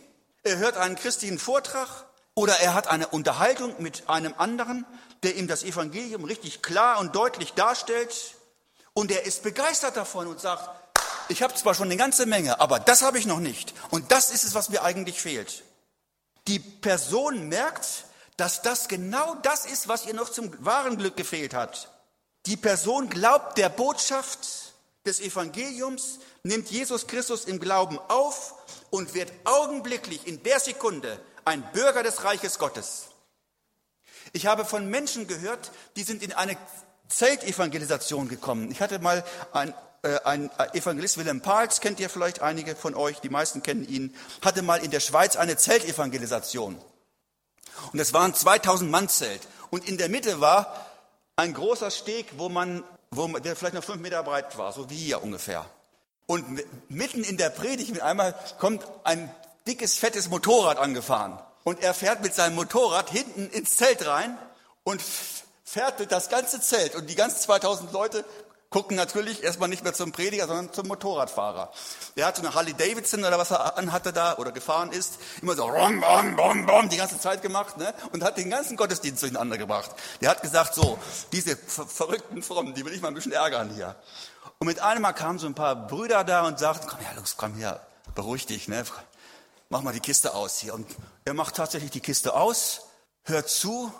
er hört einen christlichen Vortrag oder er hat eine Unterhaltung mit einem anderen, der ihm das Evangelium richtig klar und deutlich darstellt und er ist begeistert davon und sagt, ich habe zwar schon eine ganze Menge, aber das habe ich noch nicht. Und das ist es, was mir eigentlich fehlt. Die Person merkt, dass das genau das ist, was ihr noch zum wahren Glück gefehlt hat. Die Person glaubt der Botschaft des Evangeliums nimmt Jesus Christus im Glauben auf und wird augenblicklich in der Sekunde ein Bürger des Reiches Gottes. Ich habe von Menschen gehört, die sind in eine Zeltevangelisation gekommen. Ich hatte mal ein äh, Evangelist, Wilhelm Pals, kennt ihr vielleicht einige von euch, die meisten kennen ihn, hatte mal in der Schweiz eine Zeltevangelisation. Und es war ein 2000 Mann Zelt. Und in der Mitte war ein großer Steg, wo man, wo der vielleicht noch fünf Meter breit war, so wie hier ungefähr. Und mitten in der Predigt mit einmal kommt ein dickes, fettes Motorrad angefahren. Und er fährt mit seinem Motorrad hinten ins Zelt rein und fährt das ganze Zelt. Und die ganzen 2000 Leute gucken natürlich erstmal nicht mehr zum Prediger, sondern zum Motorradfahrer. Der hat so eine Harley Davidson oder was er anhatte da oder gefahren ist, immer so rom, rom, rom, rom, die ganze Zeit gemacht ne? und hat den ganzen Gottesdienst durcheinander gebracht. Der hat gesagt, so, diese ver verrückten Frommen, die will ich mal ein bisschen ärgern hier. Und mit einem Mal kamen so ein paar Brüder da und sagten, komm her, Lux, komm her, beruhig dich, ne? mach mal die Kiste aus hier. Und er macht tatsächlich die Kiste aus, hört zu,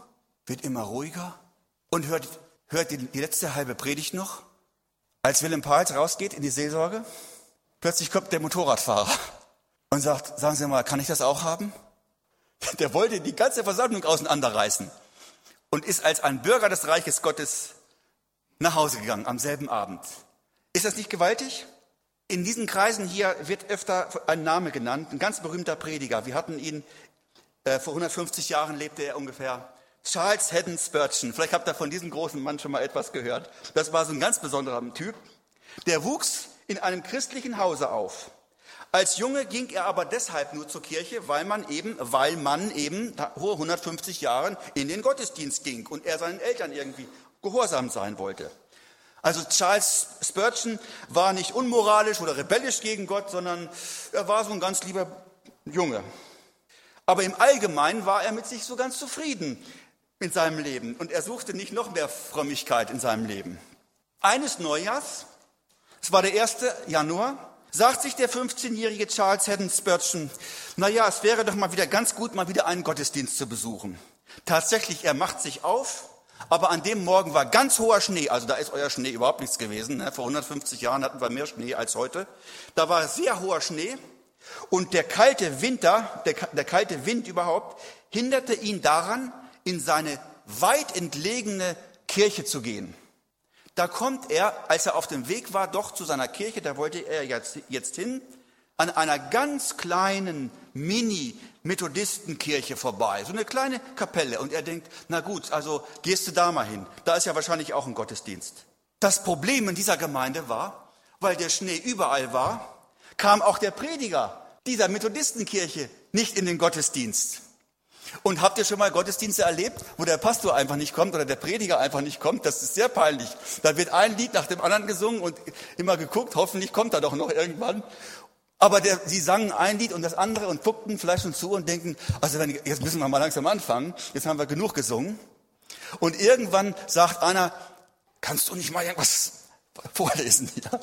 wird immer ruhiger und hört, hört die, die letzte halbe Predigt noch als Willem Pals rausgeht in die Seelsorge, plötzlich kommt der Motorradfahrer und sagt, sagen Sie mal, kann ich das auch haben? *laughs* Der wollte die ganze Versammlung auseinanderreißen und ist als ein Bürger des Reiches Gottes nach Hause gegangen am selben Abend. Ist das nicht gewaltig? In diesen Kreisen hier wird öfter ein Name genannt, ein ganz berühmter Prediger. Wir hatten ihn, äh, vor 150 Jahren lebte er ungefähr. Charles Haddon Spurgeon. Vielleicht habt ihr von diesem großen Mann schon mal etwas gehört. Das war so ein ganz besonderer Typ. Der wuchs in einem christlichen Hause auf. Als Junge ging er aber deshalb nur zur Kirche, weil man eben, weil man eben hohe 150 Jahren in den Gottesdienst ging und er seinen Eltern irgendwie gehorsam sein wollte. Also Charles Spurgeon war nicht unmoralisch oder rebellisch gegen Gott, sondern er war so ein ganz lieber Junge. Aber im Allgemeinen war er mit sich so ganz zufrieden in seinem Leben und er suchte nicht noch mehr Frömmigkeit in seinem Leben. Eines Neujahrs, es war der 1. Januar, sagt sich der 15-jährige Charles Haddon Spurgeon, na ja, es wäre doch mal wieder ganz gut, mal wieder einen Gottesdienst zu besuchen. Tatsächlich, er macht sich auf, aber an dem Morgen war ganz hoher Schnee, also da ist euer Schnee überhaupt nichts gewesen. Ne? Vor 150 Jahren hatten wir mehr Schnee als heute. Da war sehr hoher Schnee und der kalte Winter, der, der kalte Wind überhaupt, hinderte ihn daran, in seine weit entlegene Kirche zu gehen. Da kommt er, als er auf dem Weg war, doch zu seiner Kirche, da wollte er jetzt, jetzt hin, an einer ganz kleinen Mini-Methodistenkirche vorbei, so eine kleine Kapelle. Und er denkt, na gut, also gehst du da mal hin. Da ist ja wahrscheinlich auch ein Gottesdienst. Das Problem in dieser Gemeinde war, weil der Schnee überall war, kam auch der Prediger dieser Methodistenkirche nicht in den Gottesdienst. Und habt ihr schon mal Gottesdienste erlebt, wo der Pastor einfach nicht kommt oder der Prediger einfach nicht kommt? Das ist sehr peinlich. Da wird ein Lied nach dem anderen gesungen und immer geguckt, hoffentlich kommt er doch noch irgendwann. Aber der, sie sangen ein Lied und das andere und guckten vielleicht schon zu und denken, also wenn, jetzt müssen wir mal langsam anfangen, jetzt haben wir genug gesungen. Und irgendwann sagt einer, kannst du nicht mal irgendwas vorlesen? Ja?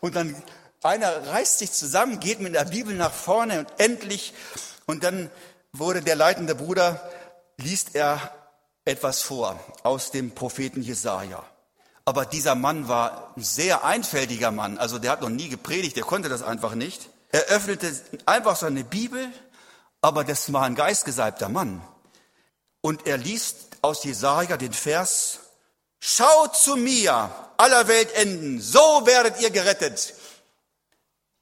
Und dann einer reißt sich zusammen, geht mit der Bibel nach vorne und endlich, und dann wurde der leitende Bruder, liest er etwas vor aus dem Propheten Jesaja. Aber dieser Mann war ein sehr einfältiger Mann. Also der hat noch nie gepredigt, der konnte das einfach nicht. Er öffnete einfach seine Bibel, aber das war ein geistgesalbter Mann. Und er liest aus Jesaja den Vers, Schaut zu mir, aller Welt enden, so werdet ihr gerettet.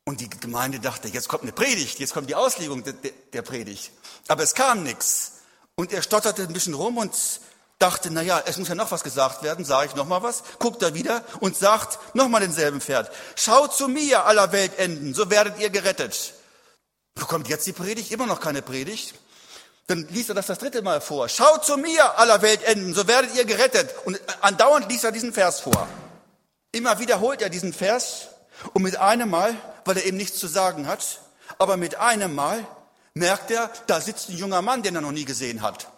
Und die Gemeinde dachte, jetzt kommt eine Predigt, jetzt kommt die Auslegung der Predigt. Aber es kam nichts. Und er stotterte ein bisschen rum und dachte, na ja, es muss ja noch was gesagt werden, sage ich noch mal was, guckt er wieder und sagt noch mal denselben Pferd. Schaut zu mir, aller Welt enden, so werdet ihr gerettet. Wo kommt jetzt die Predigt? Immer noch keine Predigt. Dann liest er das das dritte Mal vor. Schaut zu mir, aller Welt enden, so werdet ihr gerettet. Und andauernd liest er diesen Vers vor. Immer wiederholt er diesen Vers und mit einem Mal weil er eben nichts zu sagen hat. Aber mit einem Mal merkt er, da sitzt ein junger Mann, den er noch nie gesehen hat.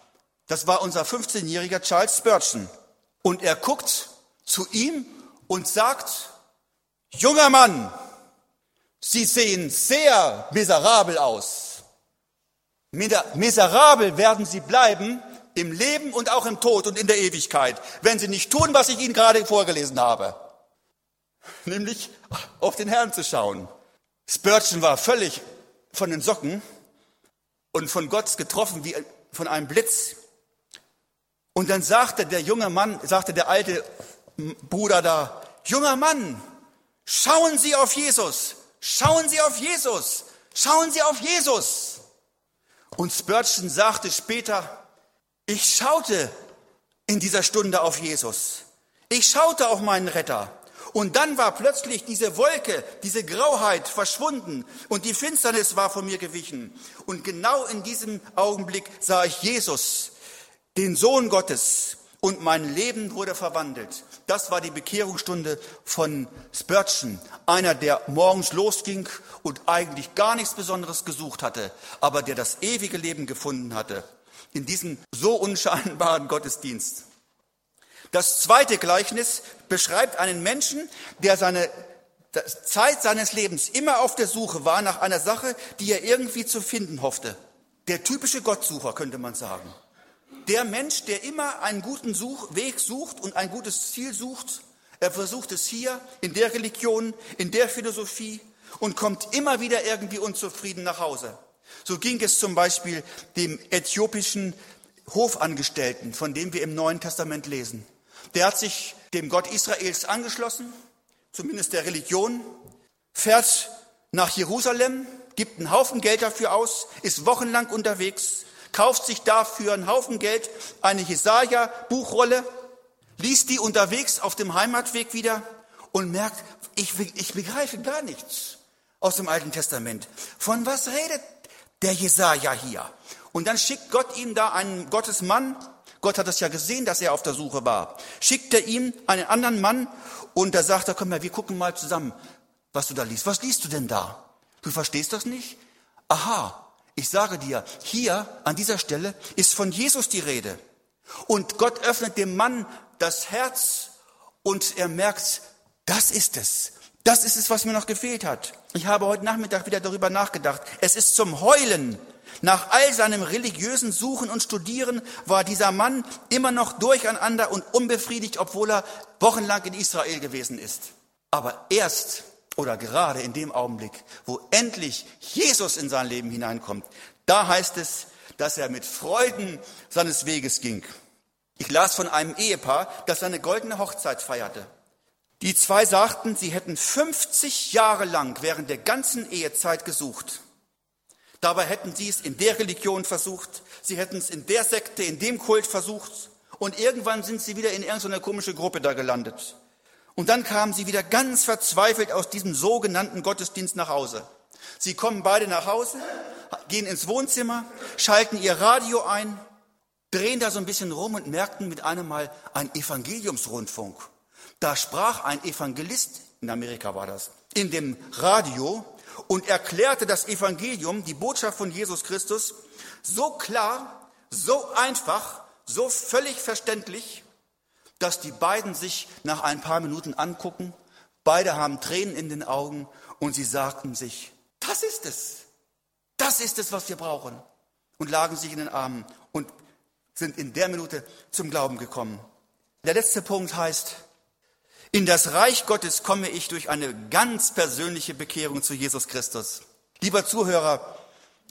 Das war unser 15-jähriger Charles Spurgeon. Und er guckt zu ihm und sagt, junger Mann, Sie sehen sehr miserabel aus. Miserabel werden Sie bleiben im Leben und auch im Tod und in der Ewigkeit, wenn Sie nicht tun, was ich Ihnen gerade vorgelesen habe. *laughs* Nämlich auf den Herrn zu schauen. Spurgeon war völlig von den Socken und von Gott getroffen wie von einem Blitz. Und dann sagte der junge Mann, sagte der alte Bruder da, junger Mann, schauen Sie auf Jesus, schauen Sie auf Jesus, schauen Sie auf Jesus. Und Spurgeon sagte später, ich schaute in dieser Stunde auf Jesus. Ich schaute auf meinen Retter. Und dann war plötzlich diese Wolke, diese Grauheit verschwunden und die Finsternis war von mir gewichen. Und genau in diesem Augenblick sah ich Jesus, den Sohn Gottes, und mein Leben wurde verwandelt. Das war die Bekehrungsstunde von Spurgeon, einer, der morgens losging und eigentlich gar nichts Besonderes gesucht hatte, aber der das ewige Leben gefunden hatte in diesem so unscheinbaren Gottesdienst. Das zweite Gleichnis beschreibt einen Menschen, der seine Zeit seines Lebens immer auf der Suche war nach einer Sache, die er irgendwie zu finden hoffte. Der typische Gottsucher, könnte man sagen. Der Mensch, der immer einen guten Such Weg sucht und ein gutes Ziel sucht, er versucht es hier, in der Religion, in der Philosophie und kommt immer wieder irgendwie unzufrieden nach Hause. So ging es zum Beispiel dem äthiopischen Hofangestellten, von dem wir im Neuen Testament lesen. Der hat sich dem Gott Israels angeschlossen, zumindest der Religion, fährt nach Jerusalem, gibt einen Haufen Geld dafür aus, ist wochenlang unterwegs, kauft sich dafür einen Haufen Geld eine Jesaja-Buchrolle, liest die unterwegs auf dem Heimatweg wieder und merkt, ich, ich begreife gar nichts aus dem Alten Testament. Von was redet der Jesaja hier? Und dann schickt Gott ihm da einen Gottesmann. Gott hat es ja gesehen, dass er auf der Suche war. Schickt er ihm einen anderen Mann und da sagt er, komm mal, wir gucken mal zusammen, was du da liest. Was liest du denn da? Du verstehst das nicht? Aha, ich sage dir, hier an dieser Stelle ist von Jesus die Rede. Und Gott öffnet dem Mann das Herz und er merkt, das ist es. Das ist es, was mir noch gefehlt hat. Ich habe heute Nachmittag wieder darüber nachgedacht. Es ist zum Heulen. Nach all seinem religiösen Suchen und Studieren war dieser Mann immer noch durcheinander und unbefriedigt, obwohl er wochenlang in Israel gewesen ist. Aber erst oder gerade in dem Augenblick, wo endlich Jesus in sein Leben hineinkommt, da heißt es, dass er mit Freuden seines Weges ging. Ich las von einem Ehepaar, das seine goldene Hochzeit feierte. Die zwei sagten, sie hätten 50 Jahre lang während der ganzen Ehezeit gesucht. Dabei hätten sie es in der Religion versucht, sie hätten es in der Sekte, in dem Kult versucht und irgendwann sind sie wieder in irgendeine komische Gruppe da gelandet. Und dann kamen sie wieder ganz verzweifelt aus diesem sogenannten Gottesdienst nach Hause. Sie kommen beide nach Hause, gehen ins Wohnzimmer, schalten ihr Radio ein, drehen da so ein bisschen rum und merkten mit einem Mal ein Evangeliumsrundfunk. Da sprach ein Evangelist, in Amerika war das, in dem Radio und erklärte das Evangelium, die Botschaft von Jesus Christus, so klar, so einfach, so völlig verständlich, dass die beiden sich nach ein paar Minuten angucken. Beide haben Tränen in den Augen und sie sagten sich, das ist es. Das ist es, was wir brauchen. Und lagen sich in den Armen und sind in der Minute zum Glauben gekommen. Der letzte Punkt heißt, in das Reich Gottes komme ich durch eine ganz persönliche Bekehrung zu Jesus Christus. Lieber Zuhörer,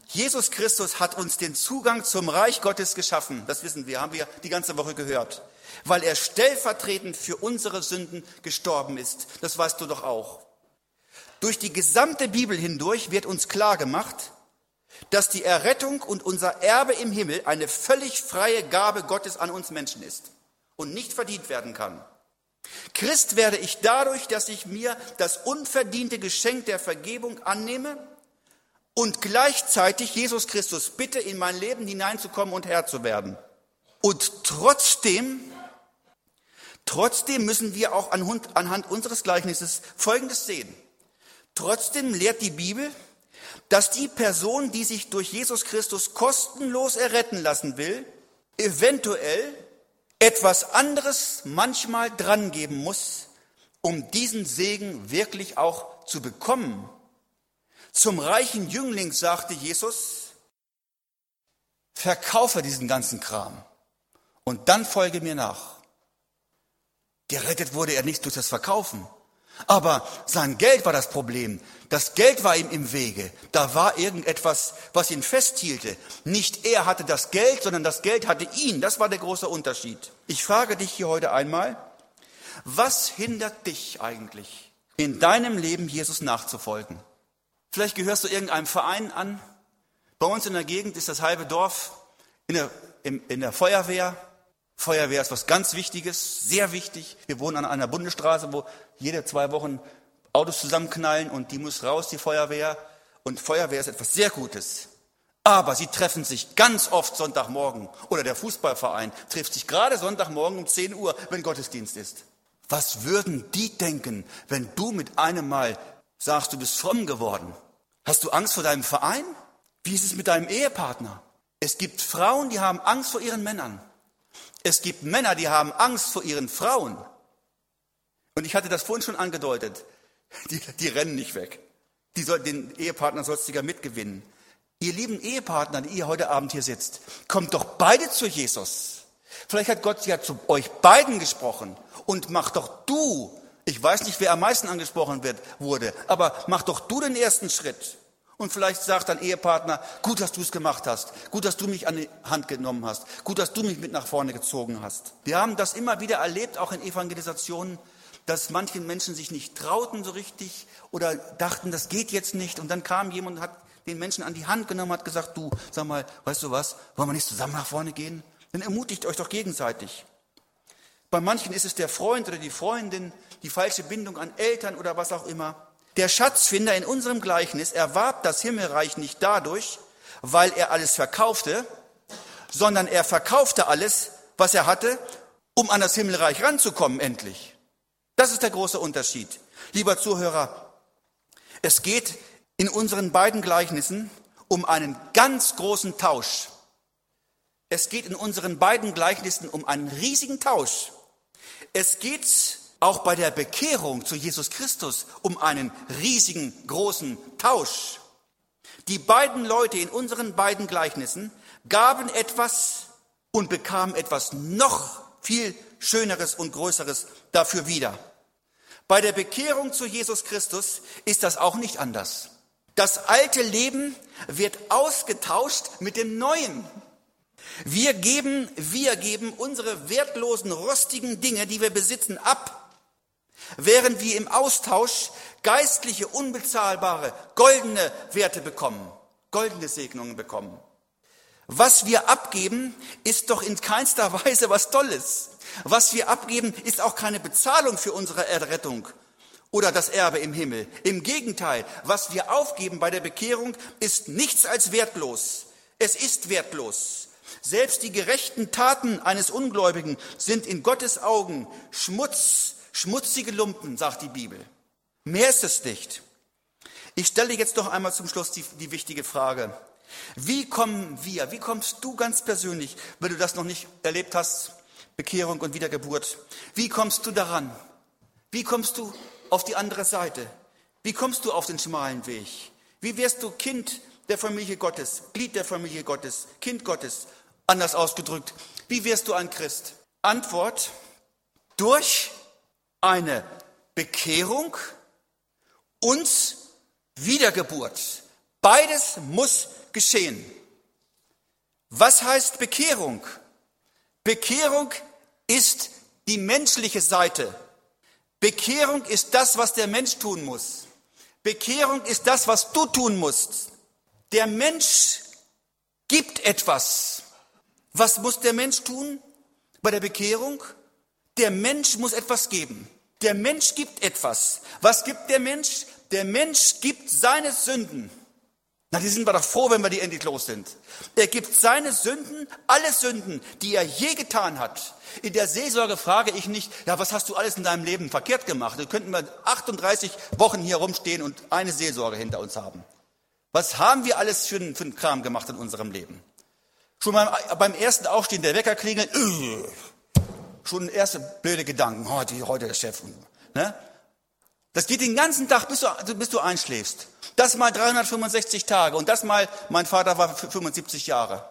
Jesus Christus hat uns den Zugang zum Reich Gottes geschaffen. Das wissen wir, haben wir die ganze Woche gehört weil er stellvertretend für unsere Sünden gestorben ist. Das weißt du doch auch. Durch die gesamte Bibel hindurch wird uns klar gemacht, dass die Errettung und unser Erbe im Himmel eine völlig freie Gabe Gottes an uns Menschen ist und nicht verdient werden kann. Christ werde ich dadurch, dass ich mir das unverdiente Geschenk der Vergebung annehme und gleichzeitig Jesus Christus bitte, in mein Leben hineinzukommen und Herr zu werden. Und trotzdem Trotzdem müssen wir auch anhand unseres Gleichnisses Folgendes sehen. Trotzdem lehrt die Bibel, dass die Person, die sich durch Jesus Christus kostenlos erretten lassen will, eventuell etwas anderes manchmal drangeben muss, um diesen Segen wirklich auch zu bekommen. Zum reichen Jüngling sagte Jesus, verkaufe diesen ganzen Kram und dann folge mir nach. Gerettet wurde er nicht durch das Verkaufen, Aber sein Geld war das Problem. Das Geld war ihm im Wege. Da war irgendetwas, was ihn festhielte. Nicht er hatte das Geld, sondern das Geld hatte ihn. Das war der große Unterschied. Ich frage dich hier heute einmal, was hindert dich eigentlich, in deinem Leben Jesus nachzufolgen? Vielleicht gehörst du irgendeinem Verein an. Bei uns in der Gegend ist das halbe Dorf in der, in, in der Feuerwehr. Feuerwehr ist was ganz Wichtiges, sehr wichtig. Wir wohnen an einer Bundesstraße, wo jede zwei Wochen Autos zusammenknallen und die muss raus, die Feuerwehr. Und Feuerwehr ist etwas sehr Gutes. Aber sie treffen sich ganz oft Sonntagmorgen. Oder der Fußballverein trifft sich gerade Sonntagmorgen um 10 Uhr, wenn Gottesdienst ist. Was würden die denken, wenn du mit einem Mal sagst, du bist fromm geworden? Hast du Angst vor deinem Verein? Wie ist es mit deinem Ehepartner? Es gibt Frauen, die haben Angst vor ihren Männern. Es gibt Männer, die haben Angst vor ihren Frauen. Und ich hatte das vorhin schon angedeutet. Die, die rennen nicht weg. Die soll, den Ehepartner sollst du ja mitgewinnen. Ihr lieben Ehepartner, die ihr heute Abend hier sitzt, kommt doch beide zu Jesus. Vielleicht hat Gott ja zu euch beiden gesprochen und mach doch du, ich weiß nicht, wer am meisten angesprochen wird, wurde, aber mach doch du den ersten Schritt. Und vielleicht sagt dein Ehepartner, gut, dass du es gemacht hast, gut, dass du mich an die Hand genommen hast, gut, dass du mich mit nach vorne gezogen hast. Wir haben das immer wieder erlebt, auch in Evangelisationen, dass manche Menschen sich nicht trauten so richtig oder dachten, das geht jetzt nicht. Und dann kam jemand und hat den Menschen an die Hand genommen, hat gesagt, du, sag mal, weißt du was, wollen wir nicht zusammen nach vorne gehen? Dann ermutigt euch doch gegenseitig. Bei manchen ist es der Freund oder die Freundin, die falsche Bindung an Eltern oder was auch immer. Der Schatzfinder in unserem Gleichnis erwarb das Himmelreich nicht dadurch, weil er alles verkaufte, sondern er verkaufte alles, was er hatte, um an das Himmelreich ranzukommen endlich. Das ist der große Unterschied. Lieber Zuhörer, es geht in unseren beiden Gleichnissen um einen ganz großen Tausch. Es geht in unseren beiden Gleichnissen um einen riesigen Tausch. Es geht auch bei der Bekehrung zu Jesus Christus um einen riesigen, großen Tausch. Die beiden Leute in unseren beiden Gleichnissen gaben etwas und bekamen etwas noch viel Schöneres und Größeres dafür wieder. Bei der Bekehrung zu Jesus Christus ist das auch nicht anders. Das alte Leben wird ausgetauscht mit dem neuen. Wir geben, wir geben unsere wertlosen, rostigen Dinge, die wir besitzen, ab während wir im Austausch geistliche, unbezahlbare, goldene Werte bekommen, goldene Segnungen bekommen. Was wir abgeben, ist doch in keinster *laughs* Weise was Tolles. Was wir abgeben, ist auch keine Bezahlung für unsere Errettung oder das Erbe im Himmel. Im Gegenteil, was wir aufgeben bei der Bekehrung, ist nichts als wertlos. Es ist wertlos. Selbst die gerechten Taten eines Ungläubigen sind in Gottes Augen Schmutz, Schmutzige Lumpen, sagt die Bibel. Mehr ist es nicht. Ich stelle jetzt noch einmal zum Schluss die, die wichtige Frage. Wie kommen wir, wie kommst du ganz persönlich, wenn du das noch nicht erlebt hast, Bekehrung und Wiedergeburt, wie kommst du daran? Wie kommst du auf die andere Seite? Wie kommst du auf den schmalen Weg? Wie wirst du Kind der Familie Gottes, Glied der Familie Gottes, Kind Gottes? Anders ausgedrückt, wie wirst du ein Christ? Antwort, durch eine Bekehrung und Wiedergeburt. Beides muss geschehen. Was heißt Bekehrung? Bekehrung ist die menschliche Seite. Bekehrung ist das, was der Mensch tun muss. Bekehrung ist das, was du tun musst. Der Mensch gibt etwas. Was muss der Mensch tun bei der Bekehrung? Der Mensch muss etwas geben. Der Mensch gibt etwas. Was gibt der Mensch? Der Mensch gibt seine Sünden. Na, die sind wir doch froh, wenn wir die endlich los sind. Er gibt seine Sünden, alle Sünden, die er je getan hat. In der Seelsorge frage ich nicht, ja, was hast du alles in deinem Leben verkehrt gemacht? Da könnten wir 38 Wochen hier rumstehen und eine Seelsorge hinter uns haben. Was haben wir alles für einen, für einen Kram gemacht in unserem Leben? Schon beim, beim ersten Aufstehen der Wecker klingelt, äh, schon erste blöde Gedanken, oh, die, heute der Chef. Ne? Das geht den ganzen Tag, bis du, bis du einschläfst. Das mal 365 Tage und das mal, mein Vater war 75 Jahre.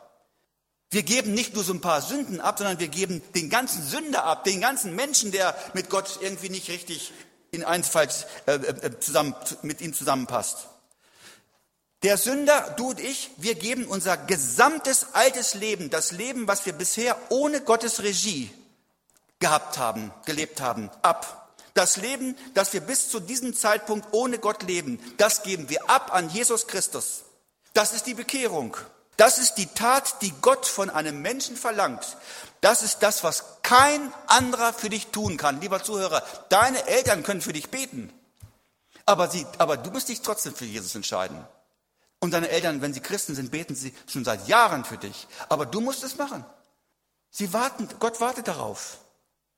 Wir geben nicht nur so ein paar Sünden ab, sondern wir geben den ganzen Sünder ab, den ganzen Menschen, der mit Gott irgendwie nicht richtig in Einfalt äh, äh, zusammen, mit ihm zusammenpasst. Der Sünder, du und ich, wir geben unser gesamtes altes Leben, das Leben, was wir bisher ohne Gottes Regie gehabt haben, gelebt haben, ab. Das Leben, das wir bis zu diesem Zeitpunkt ohne Gott leben, das geben wir ab an Jesus Christus. Das ist die Bekehrung. Das ist die Tat, die Gott von einem Menschen verlangt. Das ist das, was kein anderer für dich tun kann. Lieber Zuhörer, deine Eltern können für dich beten. Aber, sie, aber du musst dich trotzdem für Jesus entscheiden. Und deine Eltern, wenn sie Christen sind, beten sie schon seit Jahren für dich. Aber du musst es machen. Sie warten, Gott wartet darauf.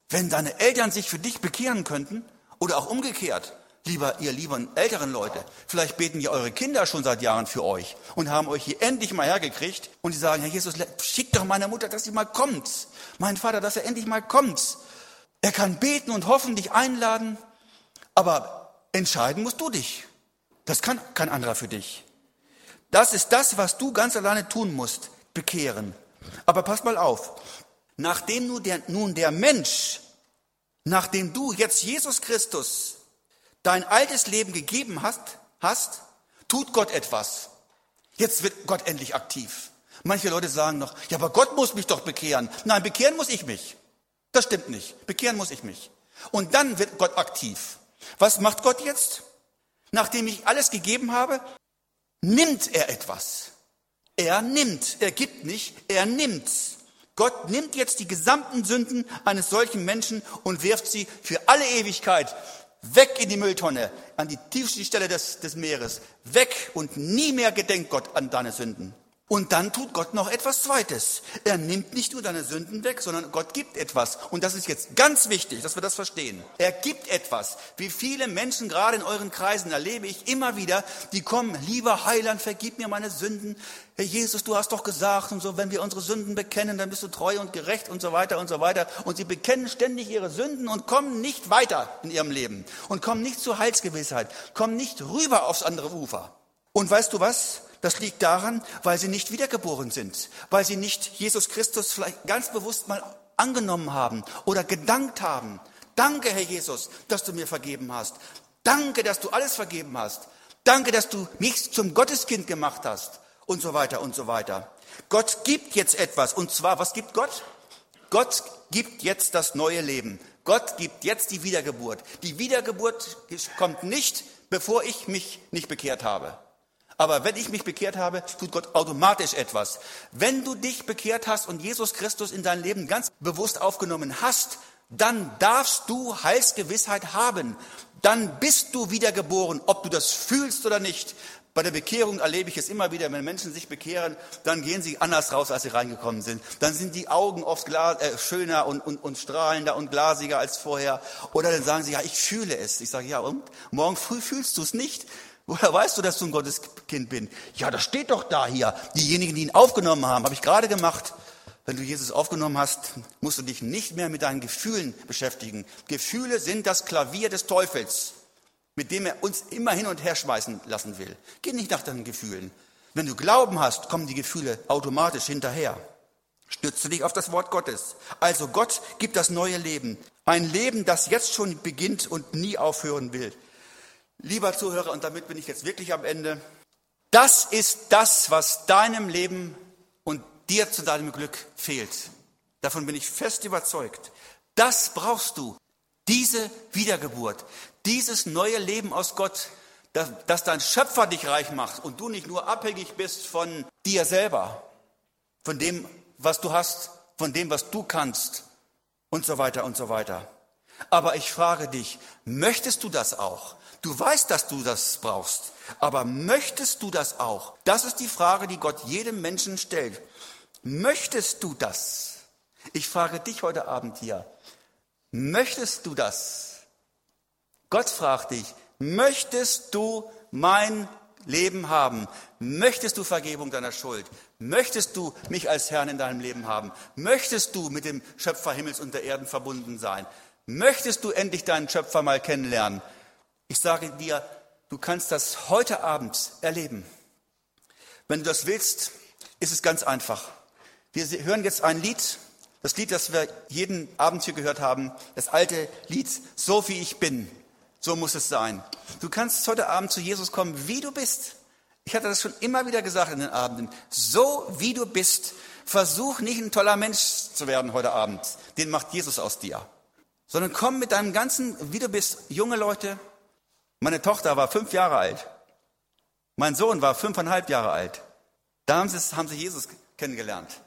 Wenn deine Eltern sich für dich bekehren könnten, oder auch umgekehrt, lieber ihr lieben älteren Leute, vielleicht beten ja eure Kinder schon seit Jahren für euch und haben euch hier endlich mal hergekriegt und die sagen, Herr Jesus, schick doch meine Mutter, dass sie mal kommt. Mein Vater, dass er endlich mal kommt. Er kann beten und hoffentlich einladen, aber entscheiden musst du dich. Das kann kein anderer für dich. Das ist das, was du ganz alleine tun musst, bekehren. Aber pass mal auf, nachdem nun der, nun der Mensch, nachdem du jetzt Jesus Christus dein altes Leben gegeben hast, hast, tut Gott etwas. Jetzt wird Gott endlich aktiv. Manche Leute sagen noch, ja, aber Gott muss mich doch bekehren. Nein, bekehren muss ich mich. Das stimmt nicht. Bekehren muss ich mich. Und dann wird Gott aktiv. Was macht Gott jetzt? Nachdem ich alles gegeben habe, nimmt er etwas. Er nimmt. Er gibt nicht, er nimmt. Gott nimmt jetzt die gesamten Sünden eines solchen Menschen und wirft sie für alle Ewigkeit Weg in die Mülltonne, an die tiefste Stelle des, des Meeres. Weg und nie mehr gedenkt Gott an deine Sünden. Und dann tut Gott noch etwas Zweites. Er nimmt nicht nur deine Sünden weg, sondern Gott gibt etwas. Und das ist jetzt ganz wichtig, dass wir das verstehen. Er gibt etwas. Wie viele Menschen gerade in euren Kreisen erlebe ich immer wieder, die kommen, lieber Heiland, vergib mir meine Sünden. Herr Jesus, du hast doch gesagt und so, wenn wir unsere Sünden bekennen, dann bist du treu und gerecht und so weiter und so weiter. Und sie bekennen ständig ihre Sünden und kommen nicht weiter in ihrem Leben und kommen nicht zur Heilsgewissheit, kommen nicht rüber aufs andere Ufer. Und weißt du was? Das liegt daran, weil sie nicht wiedergeboren sind, weil sie nicht Jesus Christus vielleicht ganz bewusst mal angenommen haben oder gedankt haben. Danke, Herr Jesus, dass du mir vergeben hast. Danke, dass du alles vergeben hast. Danke, dass du mich zum Gotteskind gemacht hast und so weiter und so weiter. Gott gibt jetzt etwas und zwar, was gibt Gott? Gott gibt jetzt das neue Leben. Gott gibt jetzt die Wiedergeburt. Die Wiedergeburt kommt nicht, bevor ich mich nicht bekehrt habe. Aber wenn ich mich bekehrt habe, tut Gott automatisch etwas. Wenn du dich bekehrt hast und Jesus Christus in dein Leben ganz bewusst aufgenommen hast, dann darfst du Heilsgewissheit haben. Dann bist du wiedergeboren, ob du das fühlst oder nicht. Bei der Bekehrung erlebe ich es immer wieder, wenn Menschen sich bekehren, dann gehen sie anders raus, als sie reingekommen sind. Dann sind die Augen oft glas, äh, schöner und, und, und strahlender und glasiger als vorher. Oder dann sagen sie, ja, ich fühle es. Ich sage, ja, und? Morgen früh fühlst du es nicht. Woher weißt du, dass du ein Gotteskind bin? Ja, das steht doch da hier. Diejenigen, die ihn aufgenommen haben, habe ich gerade gemacht. Wenn du Jesus aufgenommen hast, musst du dich nicht mehr mit deinen Gefühlen beschäftigen. Gefühle sind das Klavier des Teufels, mit dem er uns immer hin und her schmeißen lassen will. Geh nicht nach deinen Gefühlen. Wenn du Glauben hast, kommen die Gefühle automatisch hinterher. Stütze dich auf das Wort Gottes. Also Gott gibt das neue Leben. Ein Leben, das jetzt schon beginnt und nie aufhören will. Lieber Zuhörer, und damit bin ich jetzt wirklich am Ende, das ist das, was deinem Leben und dir zu deinem Glück fehlt. Davon bin ich fest überzeugt. Das brauchst du. Diese Wiedergeburt, dieses neue Leben aus Gott, dass, dass dein Schöpfer dich reich macht und du nicht nur abhängig bist von dir selber, von dem, was du hast, von dem, was du kannst und so weiter und so weiter. Aber ich frage dich, möchtest du das auch? Du weißt, dass du das brauchst, aber möchtest du das auch? Das ist die Frage, die Gott jedem Menschen stellt. Möchtest du das? Ich frage dich heute Abend hier, möchtest du das? Gott fragt dich, möchtest du mein Leben haben? Möchtest du Vergebung deiner Schuld? Möchtest du mich als Herrn in deinem Leben haben? Möchtest du mit dem Schöpfer Himmels und der Erden verbunden sein? Möchtest du endlich deinen Schöpfer mal kennenlernen? Ich sage dir, du kannst das heute Abend erleben. Wenn du das willst, ist es ganz einfach. Wir hören jetzt ein Lied, das Lied, das wir jeden Abend hier gehört haben, das alte Lied, So wie ich bin. So muss es sein. Du kannst heute Abend zu Jesus kommen, wie du bist. Ich hatte das schon immer wieder gesagt in den Abenden. So wie du bist. Versuch nicht ein toller Mensch zu werden heute Abend. Den macht Jesus aus dir. Sondern komm mit deinem ganzen, wie du bist, junge Leute. Meine Tochter war fünf Jahre alt. Mein Sohn war fünfeinhalb Jahre alt. Da haben sie, haben sie Jesus kennengelernt.